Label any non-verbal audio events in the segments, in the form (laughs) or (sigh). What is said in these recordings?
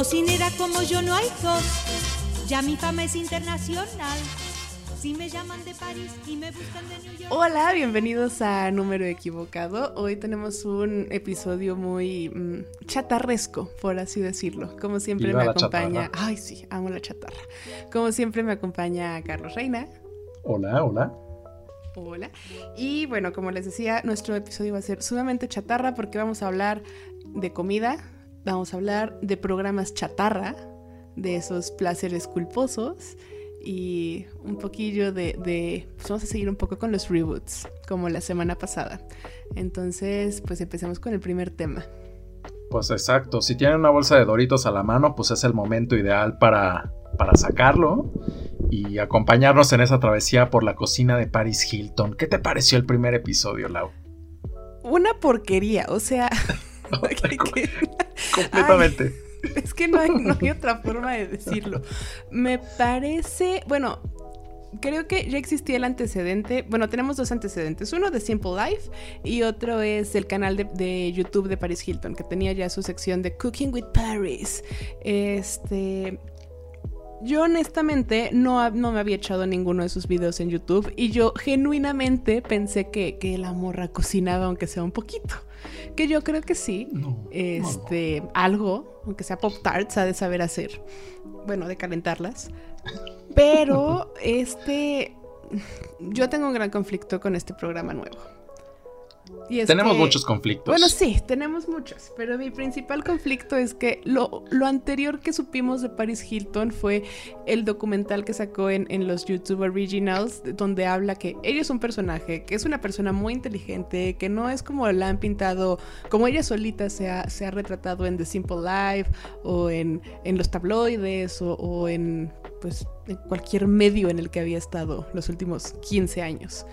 Cocinera como yo no hay dos. Ya mi fama es internacional. Si me llaman de París y me buscan de New York. Hola, bienvenidos a Número Equivocado. Hoy tenemos un episodio muy mm, chatarresco, por así decirlo. Como siempre Viva me acompaña. chatarra. Ay, sí, amo la chatarra. Como siempre me acompaña Carlos Reina. Hola, hola. Hola. Y bueno, como les decía, nuestro episodio va a ser sumamente chatarra porque vamos a hablar de comida, vamos a hablar de programas chatarra, de esos placeres culposos y un poquillo de, de- pues vamos a seguir un poco con los reboots, como la semana pasada. Entonces, pues empecemos con el primer tema. Pues exacto, si tienen una bolsa de Doritos a la mano, pues es el momento ideal para, para sacarlo y acompañarnos en esa travesía por la cocina de Paris Hilton. ¿Qué te pareció el primer episodio, Lau? Una porquería, o sea, (laughs) (laughs) Completamente. (laughs) Es que no hay, no hay (laughs) otra forma de decirlo. Me parece, bueno, creo que ya existía el antecedente. Bueno, tenemos dos antecedentes. Uno de Simple Life y otro es el canal de, de YouTube de Paris Hilton, que tenía ya su sección de Cooking with Paris. Este. Yo honestamente no, no me había echado ninguno de sus videos en YouTube y yo genuinamente pensé que, que la morra cocinaba aunque sea un poquito. Que yo creo que sí. No, Este, algo, aunque sea Pop Tarts, ha de saber hacer. Bueno, de calentarlas. Pero, (laughs) este. Yo tengo un gran conflicto con este programa nuevo. Y Tenemos que- muchos conflictos. Bueno, sí, tenemos muchos, pero mi principal conflicto es que lo, lo anterior que supimos de Paris Hilton fue el documental que sacó en, en los YouTube Originals, donde habla que ella es un personaje, que es una persona muy inteligente, que no es como la han pintado, como ella solita se ha, se ha retratado en The Simple Life o en, en los tabloides o, o en, pues, en cualquier medio en el que había estado los últimos 15 años.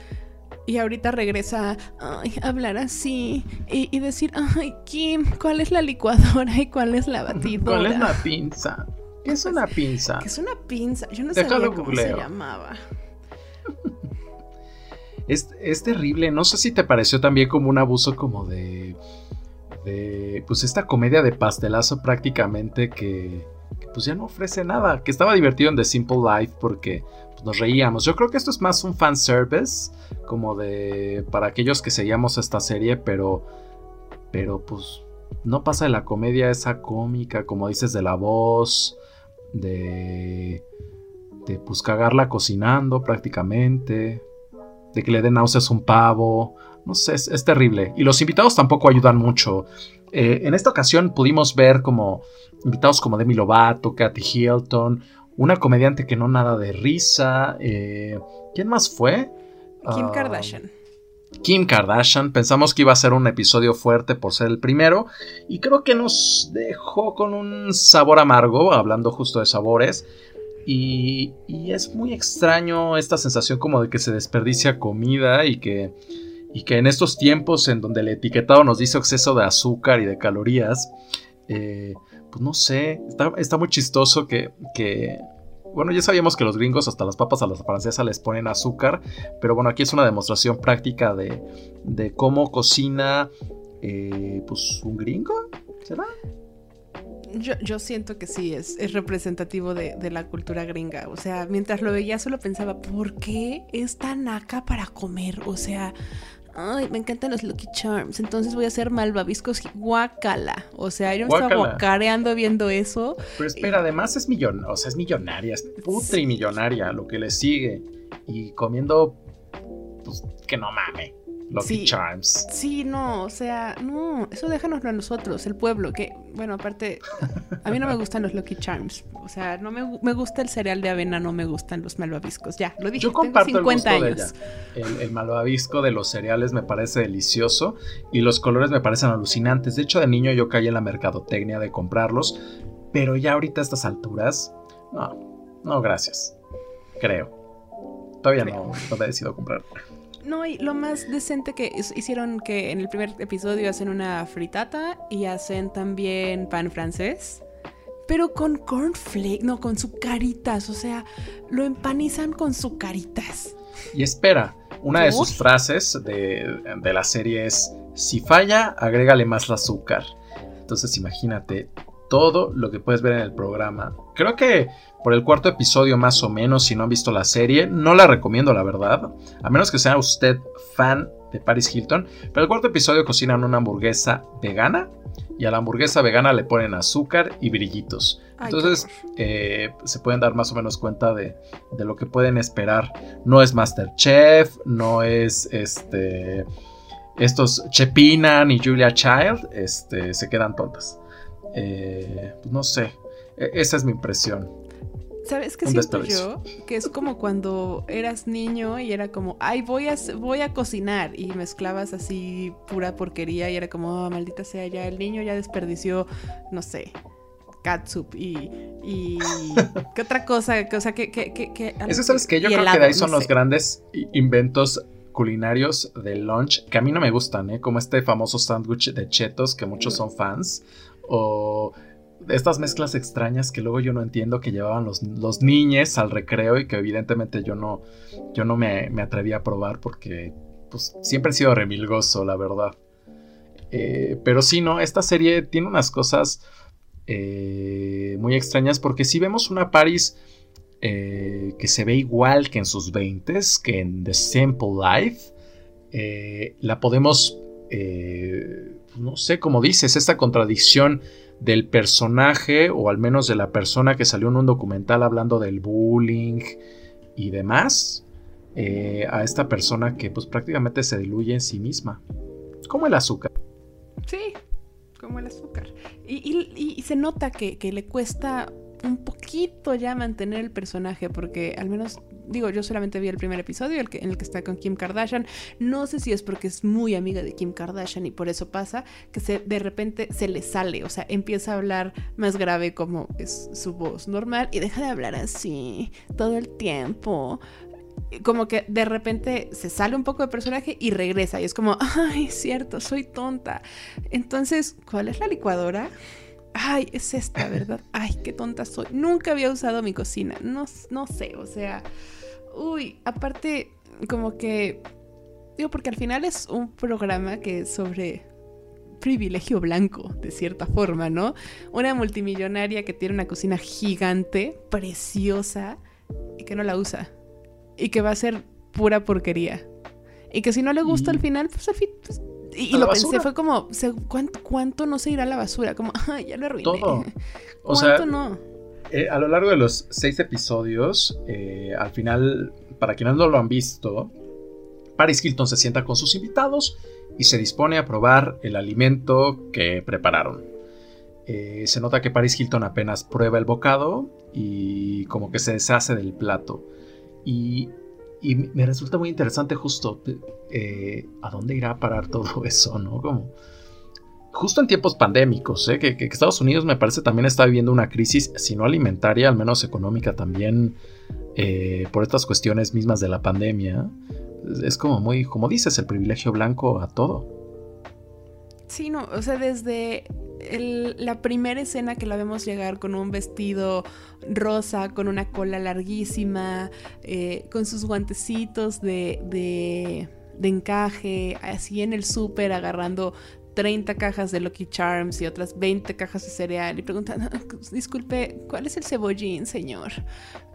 Y ahorita regresa a hablar así y, y decir, ay, Kim, ¿cuál es la licuadora y cuál es la batidora? ¿Cuál es la pinza? ¿Qué es una pinza? Que es una pinza. Yo no sabía cómo se llamaba. (laughs) Es, es terrible. No sé si te pareció también como un abuso como de. de pues esta comedia de pastelazo prácticamente que, que, pues ya no ofrece nada. Que estaba divertido en The Simple Life porque nos reíamos. Yo creo que esto es más un fanservice. Como de. para aquellos que seguíamos esta serie. Pero. Pero pues. No pasa de la comedia esa cómica. Como dices, de la voz. De. De pues cagarla cocinando prácticamente de que le den náuseas un pavo. No sé, es, es terrible. Y los invitados tampoco ayudan mucho. Eh, en esta ocasión pudimos ver como invitados como Demi Lovato, Kathy Hilton, una comediante que no nada de risa. eh, ¿Quién más fue? Kim Ah, Kardashian. Kim Kardashian. Pensamos que iba a ser un episodio fuerte por ser el primero. Y creo que nos dejó con un sabor amargo, hablando justo de sabores. Y, y es muy extraño esta sensación como de que se desperdicia comida y que, y que en estos tiempos en donde el etiquetado nos dice exceso de azúcar y de calorías, eh, pues no sé, está, muy chistoso que, bueno, ya sabíamos que los gringos hasta las papas a las francesas les ponen azúcar, pero bueno, aquí es una demostración práctica de, cómo cocina, eh, pues, un gringo, ¿será? Yo, yo siento que sí, es, es representativo de, de la cultura gringa. O sea, mientras lo veía solo pensaba, ¿por qué es tan naca para comer? O sea, ay, me encantan los Lucky Charms, entonces voy a hacer malvaviscos guacala. O sea, yo me estaba guacareando viendo eso. Pero espera, además es millon, o sea, es millonaria, es putre y millonaria lo que le sigue. Y comiendo, pues, que no mame. Lucky Sí. Charms. Sí, no, o sea, no, eso déjanoslo a nosotros, el pueblo, que, bueno, aparte, a mí no me gustan los Lucky Charms, o sea, no me, me gusta el cereal de avena, no me gustan los malvaviscos, ya, lo dije, Yo tengo comparto el 50 gusto de años. ella. El, el malvavisco de los cereales me parece delicioso y los colores me parecen alucinantes. De hecho, de niño yo caí en la mercadotecnia de comprarlos, pero ya ahorita a estas alturas, no, no, gracias. Creo. Todavía no, no me he decidido comprar. No, y lo más decente que hicieron que en el primer episodio hacen una fritata y hacen también pan francés. Pero con cornflake, no, con sucaritas. O sea, lo empanizan con sucaritas. Y espera, una de sus frases de, de la serie es, si falla, agrégale más azúcar. Entonces imagínate, todo lo que puedes ver en el programa. Creo que por el cuarto episodio más o menos, si no han visto la serie, no la recomiendo la verdad, a menos que sea usted fan de Paris Hilton, pero el cuarto episodio cocinan una hamburguesa vegana y a la hamburguesa vegana le ponen azúcar y brillitos. Entonces eh, se pueden dar más o menos cuenta de, de, lo que pueden esperar. No es Masterchef, no es este... Estos Chepina ni Julia Child este, se quedan tontas. Eh, no sé, e, esa es mi impresión. ¿Sabes qué siento yo? Que es como cuando eras niño y era como, ay, voy a, voy a cocinar y mezclabas así pura porquería y era como, oh, maldita sea, ya el niño ya desperdició, no sé, catsup y, y (laughs) ¿qué otra cosa? O sea, que... que, que, Eso sabes que yo creo que de ahí son los grandes inventos culinarios del lunch que a mí no me gustan, ¿eh? Como este famoso sándwich de chetos que muchos son fans o estas mezclas extrañas que luego yo no entiendo que llevaban los, los niñes al recreo y que evidentemente yo no, yo no me, me atreví a probar porque pues, siempre he sido remilgoso, la verdad. Eh, pero sí, no, esta serie tiene unas cosas eh, muy extrañas porque si vemos una Paris eh, que se ve igual que en sus 20 que en The Simple Life, la podemos, no sé cómo dices, esta contradicción del personaje o al menos de la persona que salió en un documental hablando del bullying y demás eh, a esta persona que pues prácticamente se diluye en sí misma. Como el azúcar. Sí como el azúcar. Y, se nota que, que le cuesta un poquito ya mantener el personaje, porque al menos, digo, yo solamente vi el primer episodio, el que, en el que está con Kim Kardashian. No sé si es porque es muy amiga de Kim Kardashian y por eso pasa que se, de repente se le sale, o sea, empieza a hablar más grave como es su voz normal y deja de hablar así todo el tiempo como que de repente se sale un poco de personaje y regresa y es como, ay, cierto, soy tonta. Entonces, ¿cuál es la licuadora? Ay, es esta, ¿verdad? (laughs) Ay, qué tonta soy. Nunca había usado mi cocina. No, no sé, o sea, uy, aparte, como que, digo, porque al final es un programa que es sobre privilegio blanco, de cierta forma, ¿no? Una multimillonaria que tiene una cocina gigante, preciosa, y que no la usa. Y que va a ser pura porquería. Y que si no le gusta al final, pues al fin, pues, y, lo pensé, fue como, ¿cuánto, no se irá a la basura? Como, (laughs) ay, ya lo arruiné. Todo. (laughs) O ¿Cuánto no? Eh, a lo largo de los seis episodios, eh, al final, para quienes no lo han visto, Paris Hilton se sienta con sus invitados y se dispone a probar el alimento que prepararon. Eh, se nota que Paris Hilton apenas prueba el bocado y como que se deshace del plato. Y y me resulta muy interesante justo eh, a dónde irá a parar (laughs) todo eso, ¿no? Como justo en tiempos pandémicos, ¿eh? que, Estados Unidos me parece también está viviendo una crisis, si no alimentaria, al menos económica también, eh, por estas cuestiones mismas de la pandemia. Es como muy, como dices, el privilegio blanco a todo. Sí, no, o sea, desde la primera escena que la vemos llegar con un vestido rosa, con una cola larguísima, eh, con sus guantecitos de, de, de encaje, así en el súper agarrando 30 cajas de Lucky Charms y otras 20 cajas de cereal y preguntan, disculpe, ¿cuál es el cebollín, señor?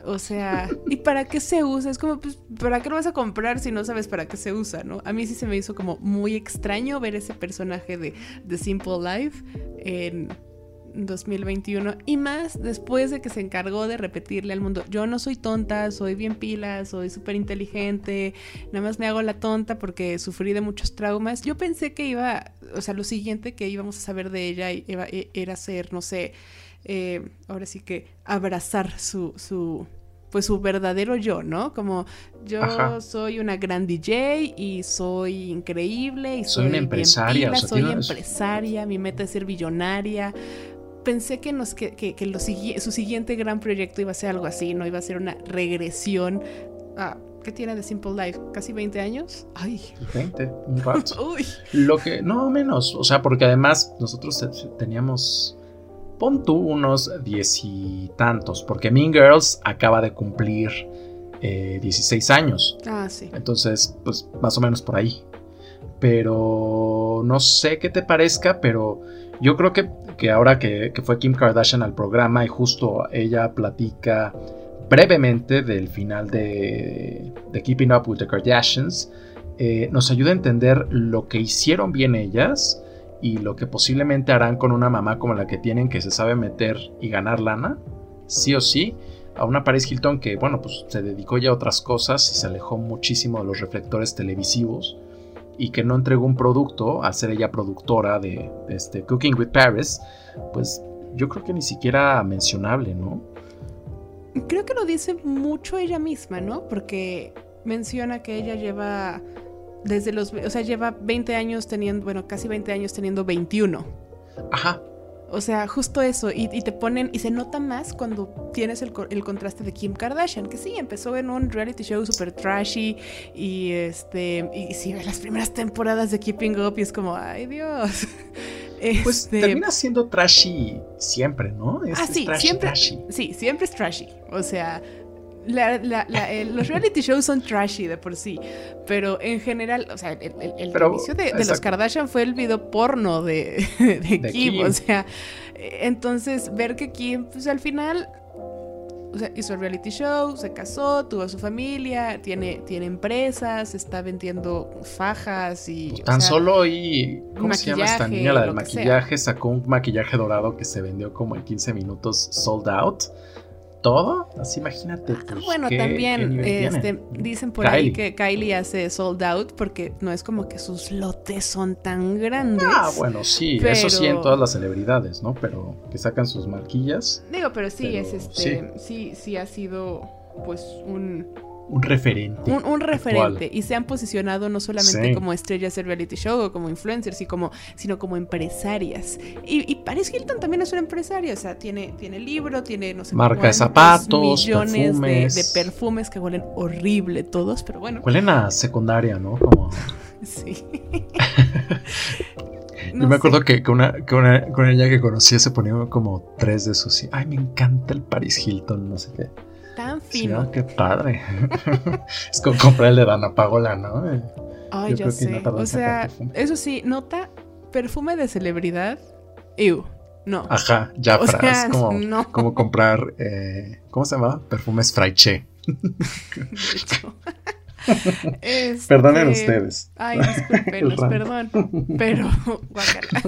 O sea, ¿y para qué se usa? Es como, pues, ¿para qué lo vas a comprar si no sabes para qué se usa, no? A mí sí se me hizo como muy extraño ver ese personaje de The Simple Life en 2021 y más después de que se encargó de repetirle al mundo, yo no soy tonta, soy bien pila, soy súper inteligente, nada más me hago la tonta porque sufrí de muchos traumas. Yo pensé que iba, o sea, lo siguiente que íbamos a saber de ella e, era ser, no sé, eh, ahora sí que abrazar su, su, pues su verdadero yo, ¿no? Como yo soy una gran DJ y soy increíble y soy, una empresaria, soy empresaria, mi meta es ser billonaria, pensé que, nos, que, que, su siguiente gran proyecto iba a ser algo así, no iba a ser una regresión a... ¿Qué tiene de Simple Life? ¿Casi 20 años? Ay. 20, un rato. (laughs) Uy. Lo que, no menos, o sea, porque además nosotros teníamos, pon tú unos diez y tantos, porque Mean Girls acaba de cumplir 16 eh, años. Ah, sí. Entonces, pues más o menos por ahí. Pero no sé qué te parezca, pero yo creo que, que ahora que, fue Kim Kardashian al programa y justo ella platica brevemente del final de, de Keeping Up with the Kardashians, eh, nos ayuda a entender lo que hicieron bien ellas y lo que posiblemente harán con una mamá como la que tienen que se sabe meter y ganar lana, sí o sí, a una Paris Hilton que, bueno, pues se dedicó ya a otras cosas y se alejó muchísimo de los reflectores televisivos y que no entregó un producto al ser ella productora de, este Cooking with Paris, pues yo creo que ni siquiera mencionable, ¿no? Creo que lo dice mucho ella misma, ¿no? Porque menciona que ella lleva desde los, o sea, lleva 20 años teniendo, bueno, casi 20 años teniendo 21. Ajá. O sea, justo eso. Y, te ponen, y se nota más cuando tienes el, contraste de Kim Kardashian, que sí, empezó en un reality show super trashy. Y este, y sí, las primeras temporadas de Keeping Up, y es como, ay Dios. (laughs) Pues este, termina siendo trashy siempre, ¿no? ah, sí, siempre. Sí, siempre es trashy. O sea, los reality shows son trashy de por sí, pero en general, o sea, el, inicio de, los Kardashian fue el video porno de, (laughs) Kim, o sea, entonces ver que Kim, pues al final, o sea, hizo el reality show, se casó, tuvo su familia, tiene, tiene empresas, está vendiendo fajas y... Pues tan solo y... ¿Cómo se llama esta niña? La del maquillaje, sacó un maquillaje dorado que se vendió como en 15 minutos sold out todo. Así imagínate. Ah, pues, bueno, también este, dicen por ahí que Kylie hace sold out porque no es como que sus lotes son tan grandes. Ah, bueno, sí, eso sí en todas las celebridades, ¿no? Pero que sacan sus marquillas. Digo, pero sí, es este, sí, sí ha sido pues un un referente. Un, referente. Y se han posicionado no solamente como estrellas de reality show o como influencers, y como, sino como empresarias. Y, Paris Hilton también es una empresaria. O sea, tiene, tiene libro, tiene, no sé, marca de zapatos, millones De, perfumes que huelen horrible todos, pero bueno. Huelen a secundaria, ¿no? Como... (laughs) sí. (laughs) Yo me acuerdo que, con, una, con ella que conocía se ponía como tres de esos. Ay, me encanta el Paris Hilton, no sé qué. Fino. qué padre. (laughs) es como comprar el de Dana Pagola, ¿no? Ay, ya sé. O sea, eso sí, nota perfume de celebridad. Ew. No. Ajá, ya o sea, como, no. como comprar, eh, ¿cómo se llama? Perfumes Fraiche. (laughs) este... Perdonen ustedes. Ay, discúlpenos, (laughs) perdón. Pero, guacala.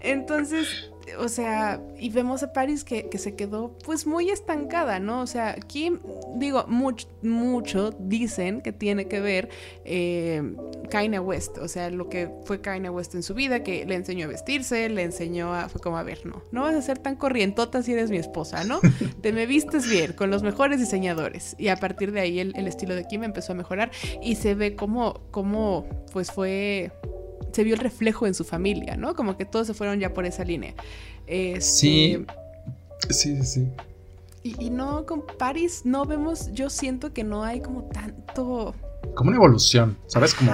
Entonces, o sea, y vemos a Paris que, se quedó pues muy estancada, ¿no? O sea, aquí digo, mucho, mucho dicen que tiene que ver eh, Kanye West, o sea, lo que fue Kanye West en su vida, que le enseñó a vestirse, le enseñó a, fue como, a ver, no, no vas a ser tan corrientota si eres mi esposa, ¿no? (laughs) Te me vistes bien, con los mejores diseñadores. Y a partir de ahí el, estilo de Kim empezó a mejorar y se ve como, como pues fue se vio el reflejo en su familia, ¿no? Como que todos se fueron ya por esa línea. Este, sí, sí, sí. Y, no, con Paris no vemos, yo siento que no hay como tanto... Como una evolución, ¿sabes? Como,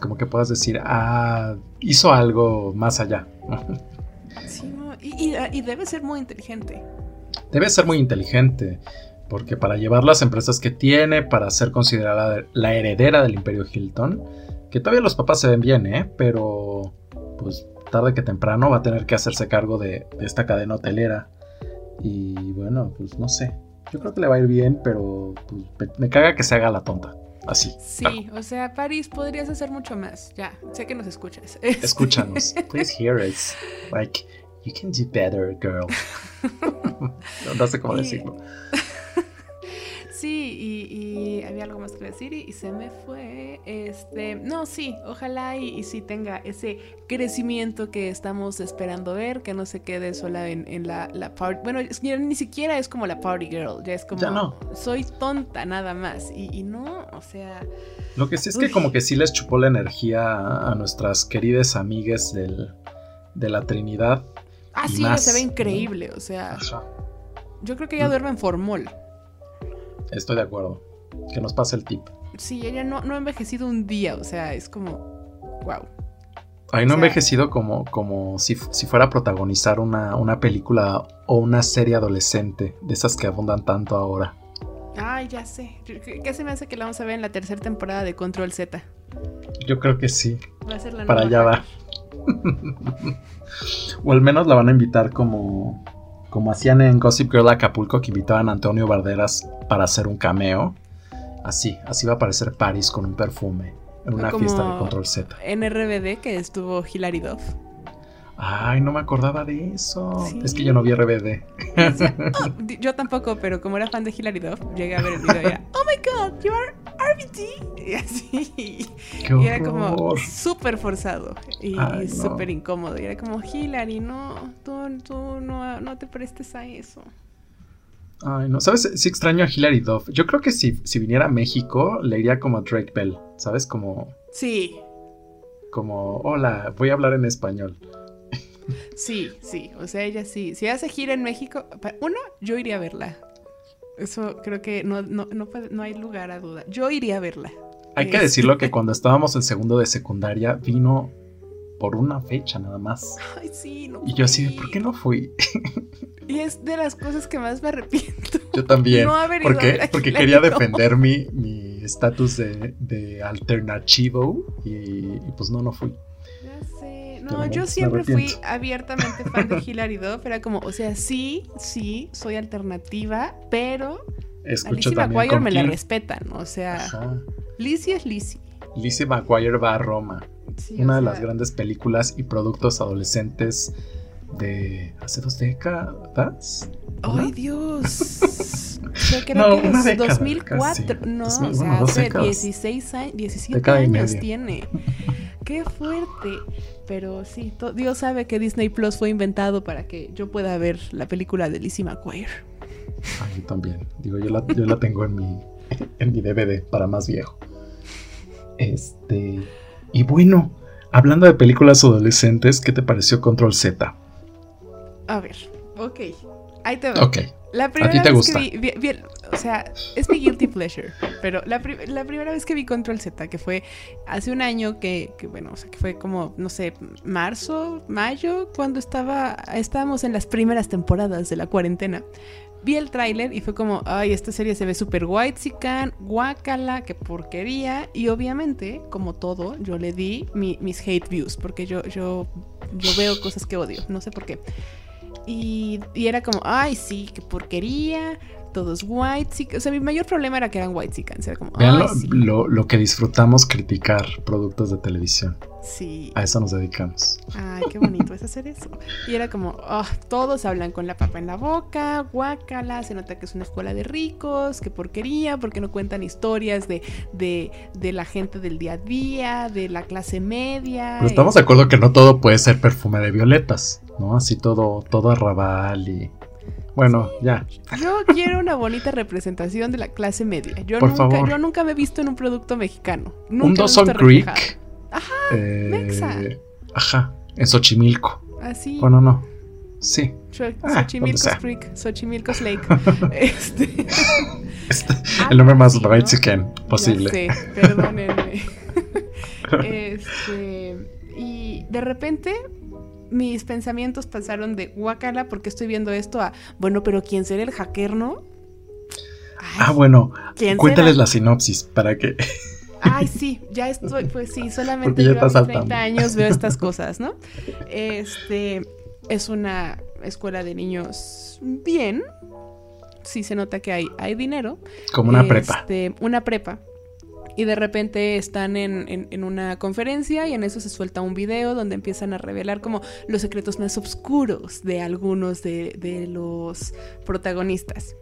como que puedas decir, ah, hizo algo más allá. sí, no, y, debe ser muy inteligente. Debe ser muy inteligente, porque para llevar las empresas que tiene, para ser considerada la heredera del imperio Hilton, que todavía los papás se ven bien, ¿eh? Pero pues tarde que temprano va a tener que hacerse cargo de, esta cadena hotelera. Y bueno, pues no sé. Yo creo que le va a ir bien, pero pues, me, caga que se haga la tonta. Así. Sí, o sea, París, podrías hacer mucho más. Ya, sé que nos escuchas. (laughs) Escúchanos. (laughs) Please hear us. Like, you can do better, girl. (laughs) no, sé cómo decirlo. Sí, y, había algo más que decir y, se me fue. Este, no, sí, ojalá y, sí tenga ese crecimiento que estamos esperando ver, que no se quede sola en, la, la party. Bueno, ni siquiera es como la party girl, ya es como no. soy tonta nada más. Y, no, o sea. Lo que sí es que como que sí les chupó la energía a, nuestras queridas amigas del, de la Trinidad. Ah, sí, se ve increíble, o sea. Yo creo que ella mm. duerme en formol. Estoy de acuerdo. Que nos pase el tip. Sí, ella no, no ha envejecido un día, o sea, es como, wow. Ahí no ha envejecido como, como si, fuera a protagonizar una, una, película o una serie adolescente, de esas que abundan tanto ahora. Ay, ya sé. ¿Qué se me hace que la vamos a ver en la tercera temporada de Control Z? Yo creo que sí. Va a ser la Para allá va. (laughs) o al menos la van a invitar como, como hacían en Gossip Girl Acapulco, que invitaban a Antonio Barderas para hacer un cameo. Así, así va a aparecer Paris con un perfume en una fiesta de Control Z. En RBD que estuvo Hilary Duff. Ay, no me acordaba de eso. Es que yo no vi RBD. (laughs) Oh, yo tampoco, pero como era fan de Hilary Duff, llegué a ver el video y era, oh my god, you are RBD. Y así. Qué y era como súper forzado y súper incómodo. Y era como, Hilary, no, tú, tú no, no te prestes a eso. Ay, no, ¿sabes? Sí extraño a Hilary Duff. Yo creo que si, si viniera a México, le iría como a Drake Bell, ¿sabes? Como... Sí. Como, hola, voy a hablar en español. Sí, sí, o sea, ella sí. Si hace gira en México, uno, yo iría a verla. Eso creo que no, no, no, hay lugar a duda. Yo iría a verla. Hay que decirlo que cuando estábamos en segundo de secundaria vino por una fecha nada más. Ay, sí, no. Y yo así, ¿por qué no fui? Y es de las cosas que más me arrepiento. Yo también. porque, porque quería defender mi estatus de, de alternativo y, pues no, no fui. No, yo siempre fui abiertamente fan de (laughs) Hilary Duff. Era como, o sea, sí, sí, soy alternativa, pero Escucho a McGuire me la respetan. O sea, Lizzie es Lizzie. Lizzie McGuire va a Roma. una de las grandes películas y productos adolescentes de hace dos décadas. ¡Ay, Dios! (laughs) no, una década, 2004. No, o sea, hace 16 años, 17 años tiene. (laughs) ¡Qué fuerte! Pero sí, Dios sabe que Disney Plus fue inventado para que yo pueda ver la película de Lizzie McGuire. Ah, yo también. Digo, yo la, yo la tengo en mi, en mi DVD para más viejo. Este. Y bueno, hablando de películas adolescentes, ¿qué te pareció Control Z? A ver, ok. Ahí te veo. Ok. La primera ¿A ti te vez gusta? que vi, o sea, es mi guilty pleasure, pero la, primera vez que vi Control Z, que fue hace un año, que, bueno, o sea, que fue como, no sé, marzo, mayo, cuando estaba, estábamos en las primeras temporadas de la cuarentena. Vi el tráiler y fue como, ay, esta serie se ve súper white sican, guacala, qué porquería. Y obviamente, como todo, yo le di mis hate views, porque yo, yo, yo veo cosas que odio, no sé por qué. Y, era como, ay, sí, qué porquería, todos white O sea, mi mayor problema era que eran white Era como, Vean lo, lo, que disfrutamos criticar productos de televisión. Sí. A eso nos dedicamos. Ay, qué bonito es hacer eso. Y era como, oh, todos hablan con la papa en la boca, guácala, se nota que es una escuela de ricos, qué porquería, porque no cuentan historias de, de, de la gente del día a día, de la clase media. Pero estamos de acuerdo que no todo puede ser perfume de violetas. ¿no? Así todo, todo arrabal y... Bueno, ya. Yo quiero una bonita representación de la clase media. Yo, nunca, yo nunca me he visto en un producto mexicano. Nunca un Dawson Creek. Ajá, eh, Ajá, en Xochimilco. Así. Bueno, no. Sí. Ah, Xochimilco Creek, Xochimilco Lake. (laughs) este. este el nombre más ¿no? posible. Sí, perdónenme. (laughs) este. Y de repente mis pensamientos pasaron de guacala porque estoy viendo esto a, bueno, pero ¿quién será el hacker, no? ah, bueno, cuéntales la sinopsis para que... (laughs) Ay, sí, ya estoy, pues sí, solamente yo a mis 30 años veo estas (laughs) cosas, ¿no? Este es una escuela de niños bien. Sí se nota que hay, hay dinero. Como una prepa. Este, una prepa y de repente están en, una conferencia y en eso se suelta un video donde empiezan a revelar como los secretos más oscuros de algunos de, los protagonistas.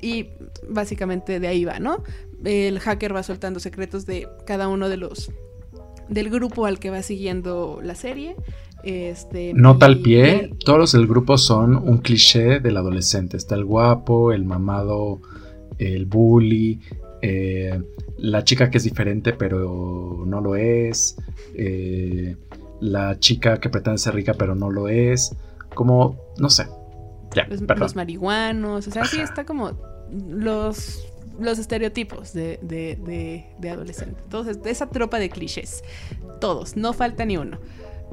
Y básicamente de ahí va, ¿no? El hacker va soltando secretos de cada uno de los del grupo al que va siguiendo la serie. Este, Nota al pie, todos el grupo son un cliché del adolescente. Está el guapo, el mamado, el bully, eh, la chica que es diferente pero no lo es, eh, la chica que pretende ser rica pero no lo es, como, no sé. Ya, los, marihuanos, o sea, sí está como los, los estereotipos de, de, de, adolescente. Entonces, de esa tropa de clichés, todos, no falta ni uno.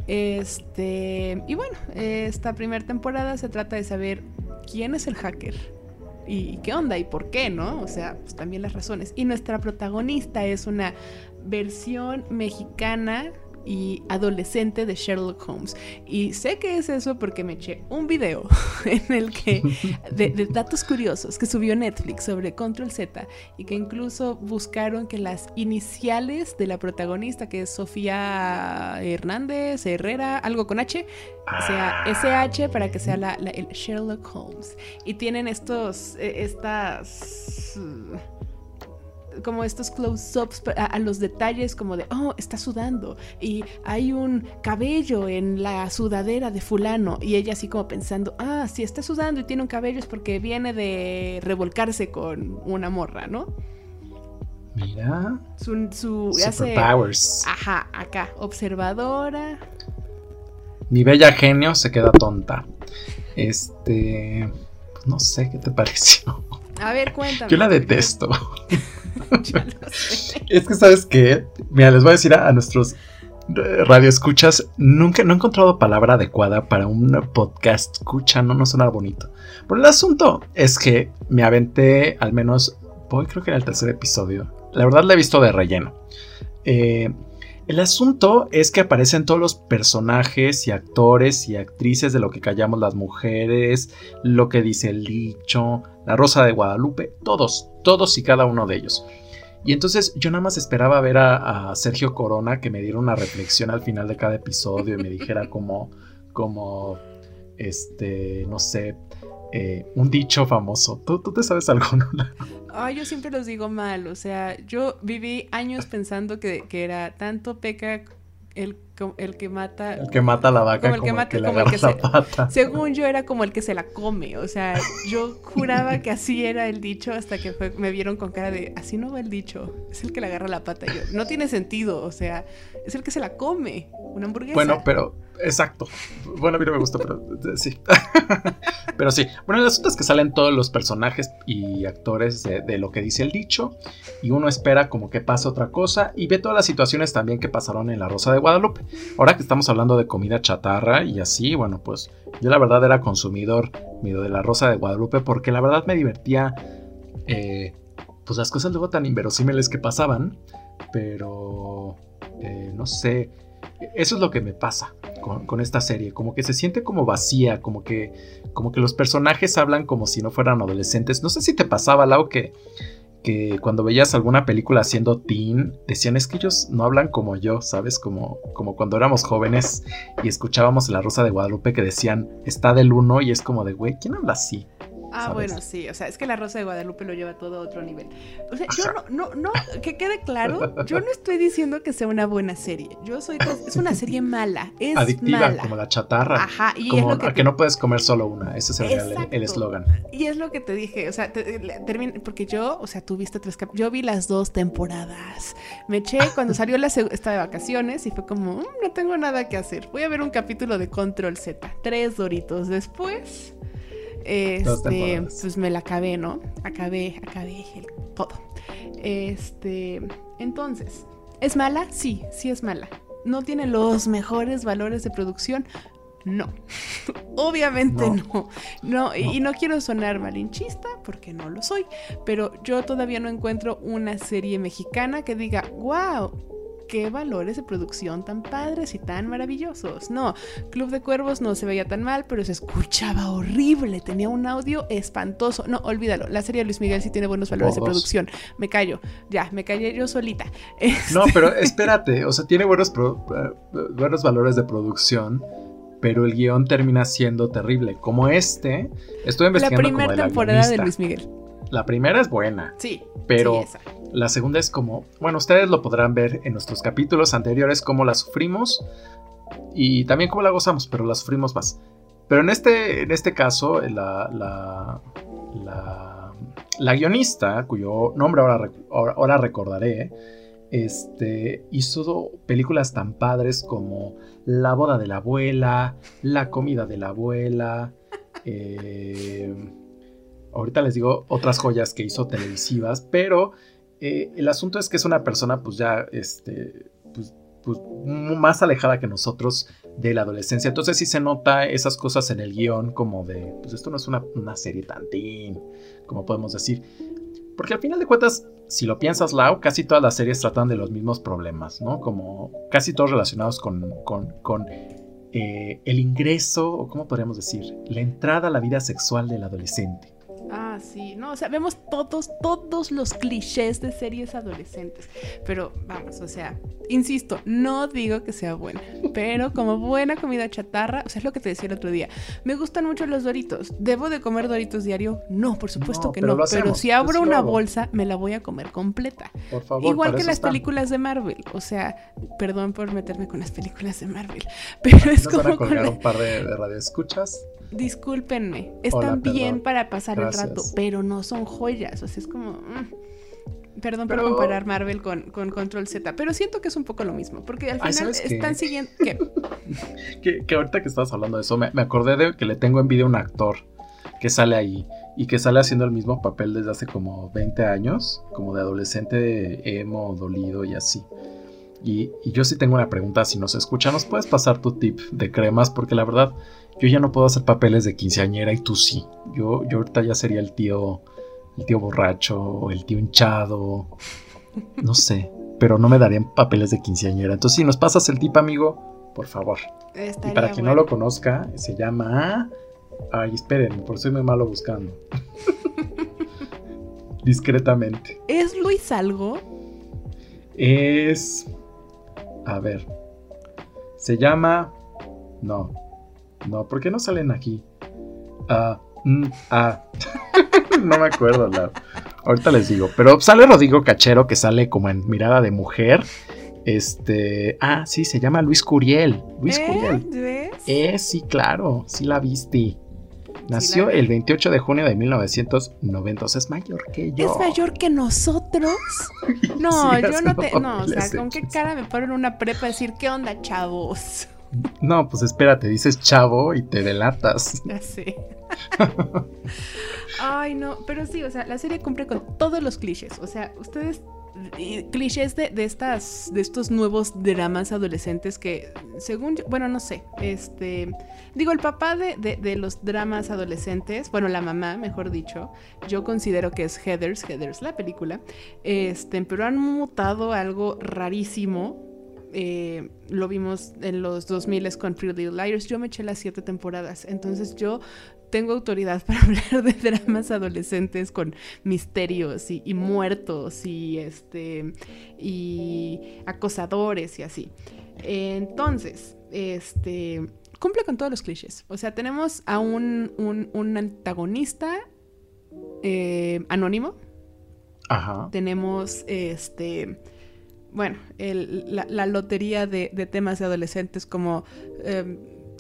Este, y bueno, esta primera temporada se trata de saber quién es el hacker y qué onda y por qué, ¿no? O sea, pues también las razones. Y nuestra protagonista es una versión mexicana y adolescente de Sherlock Holmes. Y sé que es eso porque me eché un video (laughs) en el que, (laughs) de, datos curiosos, que subió Netflix sobre Control Z y que incluso buscaron que las iniciales de la protagonista, que es Sofía Hernández, Herrera, algo con H, sea SH para que sea la, el Sherlock Holmes. Y tienen estos, eh, estas como estos close-ups a, los detalles como de, oh, está sudando y hay un cabello en la sudadera de fulano y ella así como pensando, ah, si está sudando y tiene un cabello es porque viene de revolcarse con una morra, ¿no? Mira. Su, su Superpowers. Ajá, acá, observadora. Mi bella genio se queda tonta. Este, pues no sé qué te (laughs) pareció. A ver, cuéntame. Yo la detesto. (laughs) (laughs) Es que, ¿sabes qué? Mira, les voy a decir a, nuestros eh, radioescuchas, nunca no he encontrado palabra adecuada para un podcast escucha, no, no suena bonito. Pero el asunto es que me aventé al menos, voy creo que era el tercer episodio. La verdad la he visto de relleno. Eh, el asunto es que aparecen todos los personajes y actores y actrices de lo que callamos las mujeres, lo que dice el dicho, la Rosa de Guadalupe, todos, todos y cada uno de ellos. Y entonces yo nada más esperaba ver a, Sergio Corona que me diera una reflexión al final de cada episodio y me dijera (laughs) como, como, este, no sé, eh, un dicho famoso. ¿Tú, ¿Tú, te sabes alguno? (laughs) Ay, yo siempre los digo mal. O sea, yo viví años (laughs) pensando que, que era tanto peca el, el que mata. El que mata a la vaca como el que, mata, como el que se, pata. (laughs) Según yo era como el que se la come. O sea, yo juraba que así era el dicho hasta que me vieron con cara de así no va el dicho. Es el que le agarra la pata. Yo, no tiene sentido. O sea, es el que se la come. Una hamburguesa. Bueno, pero Exacto. Bueno, a mí no me gustó, pero eh, sí. (laughs) pero sí. Bueno, el asunto es que salen todos los personajes y actores de, lo que dice el dicho. Y uno espera como que pase otra cosa. Y ve todas las situaciones también que pasaron en La Rosa de Guadalupe. Ahora que estamos hablando de comida chatarra y así, bueno, pues yo la verdad era consumidor mío de La Rosa de Guadalupe. Porque la verdad me divertía. Eh, pues las cosas luego tan inverosímiles que pasaban. Pero. Eh, no sé eso es lo que me pasa con, esta serie, como que se siente como vacía, como que, como que los personajes hablan como si no fueran adolescentes. No sé si te pasaba, Lau, que, que cuando veías alguna película siendo teen, decían es que ellos no hablan como yo, ¿sabes? Como, como cuando éramos jóvenes y escuchábamos La Rosa de Guadalupe que decían está del uno y es como de, güey, ¿quién habla así? Ah, bueno, sí, o sea, es que la Rosa de Guadalupe lo lleva todo a otro nivel. O sea, yo no, no, no, que quede claro, yo no estoy diciendo que sea una buena serie. Yo soy, es una serie mala, es Adictiva, como la chatarra. Ajá, y como es lo que, no puedes comer solo una, ese es el eslogan. Y es lo que te dije, o sea, termina, porque yo, o sea, tú viste tres yo vi las dos temporadas. Me eché (laughs) cuando salió la estaba de vacaciones y fue como, mm, no tengo nada que hacer. Voy a ver un capítulo de Control Z, tres doritos después. Este, pues me la acabé, ¿no? Acabé, acabé todo. Este, entonces, ¿es mala? Sí, sí es mala. ¿No tiene los mejores valores de producción? No. (laughs) Obviamente no. No, Y, y, no quiero sonar malinchista porque no lo soy, pero yo todavía no encuentro una serie mexicana que diga, wow, qué valores de producción tan padres y tan maravillosos. No, Club de Cuervos no se veía tan mal, pero se escuchaba horrible, tenía un audio espantoso. No, olvídalo, la serie de Luis Miguel sí tiene buenos valores de producción. Me callo, ya, me callé yo solita. No, pero espérate, o sea, tiene buenos, eh, buenos valores de producción pero el guion termina siendo terrible. Como este, estoy investigando. La primera temporada de Luis Miguel. La primera es buena. Sí. Pero la segunda es como, bueno, ustedes lo podrán ver en nuestros capítulos anteriores, cómo la sufrimos y también cómo la gozamos, pero la sufrimos más. Pero en este, en este caso, la, la, la, guionista, cuyo nombre ahora, ahora recordaré, este, hizo películas tan padres como La boda de la abuela, La comida de la abuela, (laughs) eh, ahorita les digo otras joyas que hizo televisivas, pero eh, el asunto es que es una persona pues ya, este, pues, pues, más alejada que nosotros de la adolescencia. Entonces sí se nota esas cosas en el guion como de, pues esto no es una, serie tan teen, como podemos decir. Porque al final de cuentas, si lo piensas, Lau, casi todas las series tratan de los mismos problemas, ¿no? Como casi todos relacionados con, con, eh, el ingreso, o cómo podríamos decir, la entrada a la vida sexual del adolescente. Ah. Ah, sí, no, o sea, vemos todos, todos los clichés de series adolescentes. Pero vamos, o sea, insisto, no digo que sea buena, pero como buena comida chatarra, o sea, es lo que te decía el otro día. Me gustan mucho los doritos. ¿Debo de comer doritos diario? No, por supuesto que no. Pero si abro una bolsa, me la voy a comer completa. Por favor. Igual que las películas de Marvel. O sea, perdón por meterme con las películas de Marvel. (laughs) Pero es como. Van a colgar un par de, de radioescuchas? discúlpenme, están bien para pasar el rato, pero no son joyas. O sea, es como. Mm, perdón por comparar Marvel con, Control Z, pero siento que es un poco lo mismo, porque al final están siguiendo. ¿Qué? (laughs) que, ahorita que estabas hablando de eso, me, acordé de que le tengo envidia a un actor que sale ahí y que sale haciendo el mismo papel desde hace como 20 años, como de adolescente emo, dolido y así. Y, y, yo sí tengo una pregunta, si nos escucha, ¿nos puedes pasar tu tip de cremas? Porque la verdad, yo ya no puedo hacer papeles de quinceañera y tú sí. Yo, yo ahorita ya sería el tío, el tío borracho o el tío hinchado. No sé, pero no me darían papeles de quinceañera. Entonces, si nos pasas el tip, amigo, por favor. y para quien no lo conozca, se llama. Ay, esperen, por soy muy malo buscando. (laughs) Discretamente. ¿Es Luis algo? Es. A ver. Se llama. No. No, ¿por qué no salen aquí? Ah, mm, ah. (laughs) no me acuerdo, la... ahorita les digo. Pero sale Rodrigo Cachero que sale como en mirada de mujer. Este, ah, sí, se llama Luis Curiel. Luis ¿Eh? Curiel. Eh, sí, claro, sí la viste. Nació el 28 de junio de 1990, o sea, es mayor que yo. ¿Es mayor que nosotros? (laughs) No, yo no te. No, o sea, ¿con qué cara me ponen una prepa a decir, ¿qué onda, chavos? No, pues espérate, dices chavo y te delatas. (laughs) Ya sé. (laughs) Ay, no, pero sí, o sea, la serie cumple con todos los clichés. O sea, ustedes clichés de, estas de estos nuevos dramas adolescentes que según yo, bueno no sé este digo el papá de, de, los dramas adolescentes bueno la mamá mejor dicho yo considero que es Heathers Heathers la película este pero han mutado algo rarísimo eh, lo vimos en los 2000 con Pretty Little Liars. Yo me eché las siete temporadas, entonces yo tengo autoridad (laughs) para hablar de dramas adolescentes con misterios y, muertos y este y acosadores y así. Entonces, este cumple con todos los clichés. O sea, tenemos a un, un, antagonista eh, anónimo. Ajá. Tenemos este bueno, la, lotería de, temas de adolescentes como...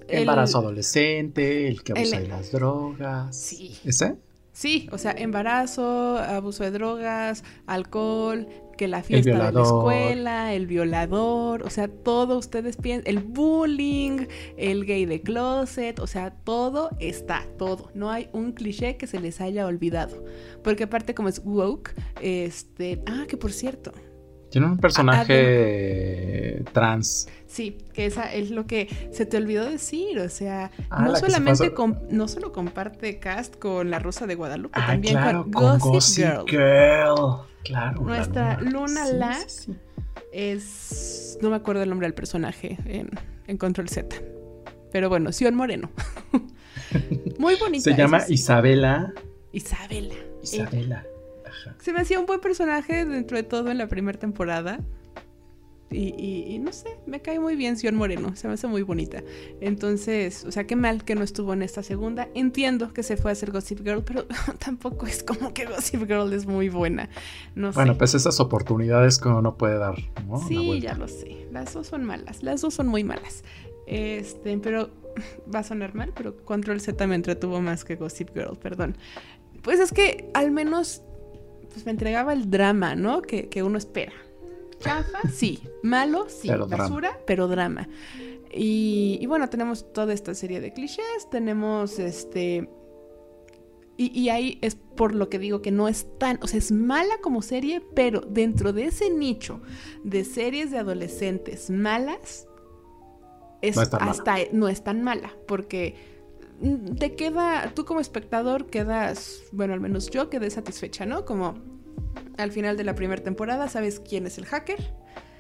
Em, embarazo adolescente, el que abusa de las drogas. Sí. ¿Ese? Sí, o sea, embarazo, abuso de drogas, alcohol, que la fiesta de la escuela, el violador, o sea, todo ustedes piensan, el bullying, el gay de closet, o sea, todo está, todo. No hay un cliché que se les haya olvidado. Porque aparte como es woke, este, ah, que por cierto, tiene un personaje trans. Sí, que esa es lo que se te olvidó decir. O sea, ah, no solamente no solo comparte cast con La Rosa de Guadalupe, ah, también con, Gossip, Girl. Claro. Nuestra Luna La es. No me acuerdo el nombre del personaje en, en Control Z. Pero bueno, Sion Moreno. (laughs) Muy bonita. Se llama Isabela. Isabela. Isabela. Se me hacía un buen personaje dentro de todo en la primera temporada. Y, no sé, me cae muy bien Sion Moreno, se me hace muy bonita. Entonces, o sea, qué mal que no estuvo en esta segunda. Entiendo que se fue a hacer Gossip Girl, pero (laughs) tampoco es como que Gossip Girl es muy buena. No bueno, pues esas oportunidades que uno no puede dar. Sí, ya lo sé. Las dos son malas, las dos son muy malas. Este, pero (laughs) va a sonar mal, pero Control Z me entretuvo más que Gossip Girl, perdón. Pues es que al menos pues me entregaba el drama, ¿no? Que, uno espera. Chafa, sí. Malo, sí. Basura, pero drama. Y, bueno, tenemos toda esta serie de clichés, tenemos este... Y, y, ahí es por lo que digo que no es tan, o sea, es mala como serie, pero dentro de ese nicho de series de adolescentes malas, es hasta no es tan mala, porque te queda, tú como espectador quedas, bueno, al menos yo quedé satisfecha, ¿no? Como al final de la primera temporada sabes quién es el hacker.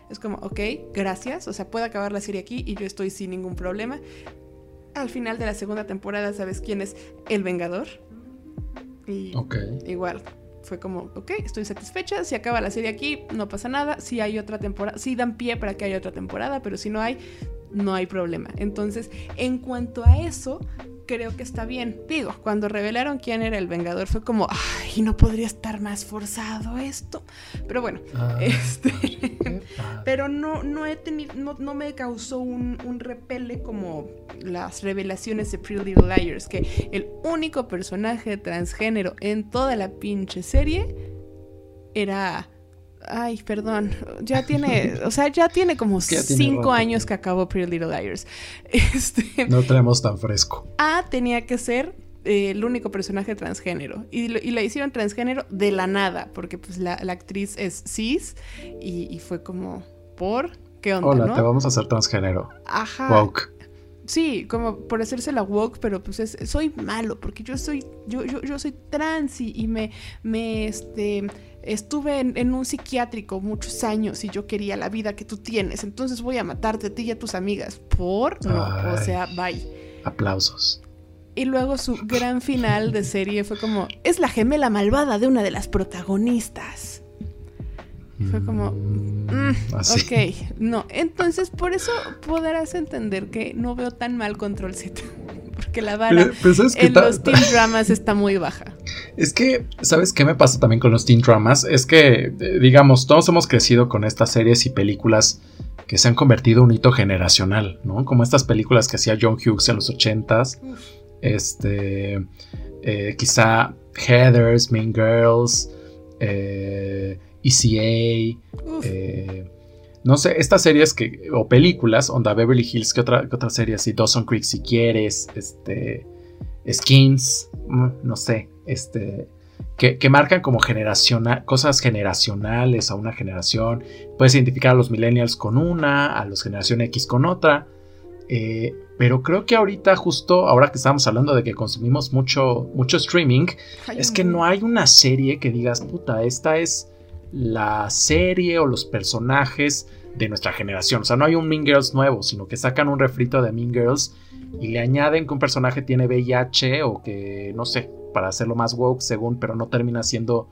Es como, ok, gracias. O sea, puedo acabar la serie aquí y yo estoy sin ningún problema. Al final de la segunda temporada sabes quién es el Vengador. Y igual, fue como, ok, estoy satisfecha, si acaba la serie aquí, no pasa nada, si hay otra temporada, si dan pie para que haya otra temporada, pero si no hay, no hay problema. Entonces, en cuanto a eso, creo que está bien. Digo, cuando revelaron quién era el Vengador fue como, ay, no podría estar más forzado esto. Pero bueno, ah, este, (laughs) pero no, no he tenido, no, me causó un, un, repele como las revelaciones de Pretty Little Liars, que el único personaje transgénero en toda la pinche serie era Ay, perdón. Ya tiene, o sea, ya tiene como cinco años que acabó Pretty Little Liars. (laughs) Este, no tenemos tan fresco. A tenía que ser eh, el único personaje transgénero. Y, la hicieron transgénero de la nada, porque pues la, actriz es cis y, fue como, ¿por? ¿Qué onda? Hola, te vamos a hacer transgénero. Ajá. Woke. Sí, como por hacerse la woke, pero pues soy malo, porque yo soy, yo, yo, yo soy trans y, y me, me, este estuve en, un psiquiátrico muchos años y yo quería la vida que tú tienes, entonces voy a matarte a ti y a tus amigas. ¿Por? No, o sea, bye. Aplausos. Y luego su gran final de serie fue como, es la gemela malvada de una de las protagonistas. Fue como, mm, mm ok, no. Entonces, por eso podrás entender que no veo tan mal Control Z. (laughs) Porque la vara en los teen dramas está muy baja. Es que, ¿sabes qué me pasa también con los teen dramas? Es que, eh, digamos, todos hemos crecido con estas series y películas que se han convertido en un hito generacional, ¿no? Como estas películas que hacía John Hughes en los ochentas. Este, eh, quizá Heathers, Mean Girls, eh, ECA, eh, no sé, estas series que, o películas, onda Beverly Hills, que otra, que otra serie así, Dawson Creek si quieres, este, Skins, mm, no sé, este, que, marcan como generacional, cosas generacionales a una generación. Puedes identificar a los millennials con una, a los generación X con otra. Eh, pero creo que ahorita, justo ahora que estamos hablando de que consumimos mucho, mucho streaming, es que no hay una serie que digas, puta, esta es la serie o los personajes de nuestra generación. O sea, no hay un Mean Girls nuevo, sino que sacan un refrito de Mean Girls y le añaden que un personaje tiene VIH o que, no sé, para hacerlo más woke según, pero no termina siendo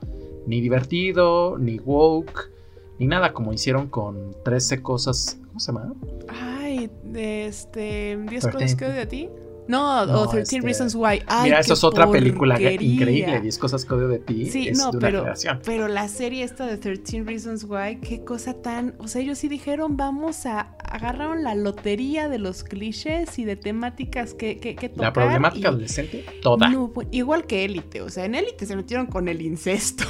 ni divertido, ni woke, ni nada, como hicieron con 13 cosas, ¿cómo se llama? Ay, de este, 10 cosas que de ti. No, o 13 este, Reasons Why. mira, eso es otra película increíble. 10 cosas que odio de ti. Sí, no, pero, pero la serie esta de 13 Reasons Why, qué cosa tan. O sea, ellos sí dijeron, vamos a. Agarraron la lotería de los clichés y de temáticas que, que, que tocar. La problemática adolescente, toda. Pues, igual que Élite. O sea, en Élite se metieron con el incesto.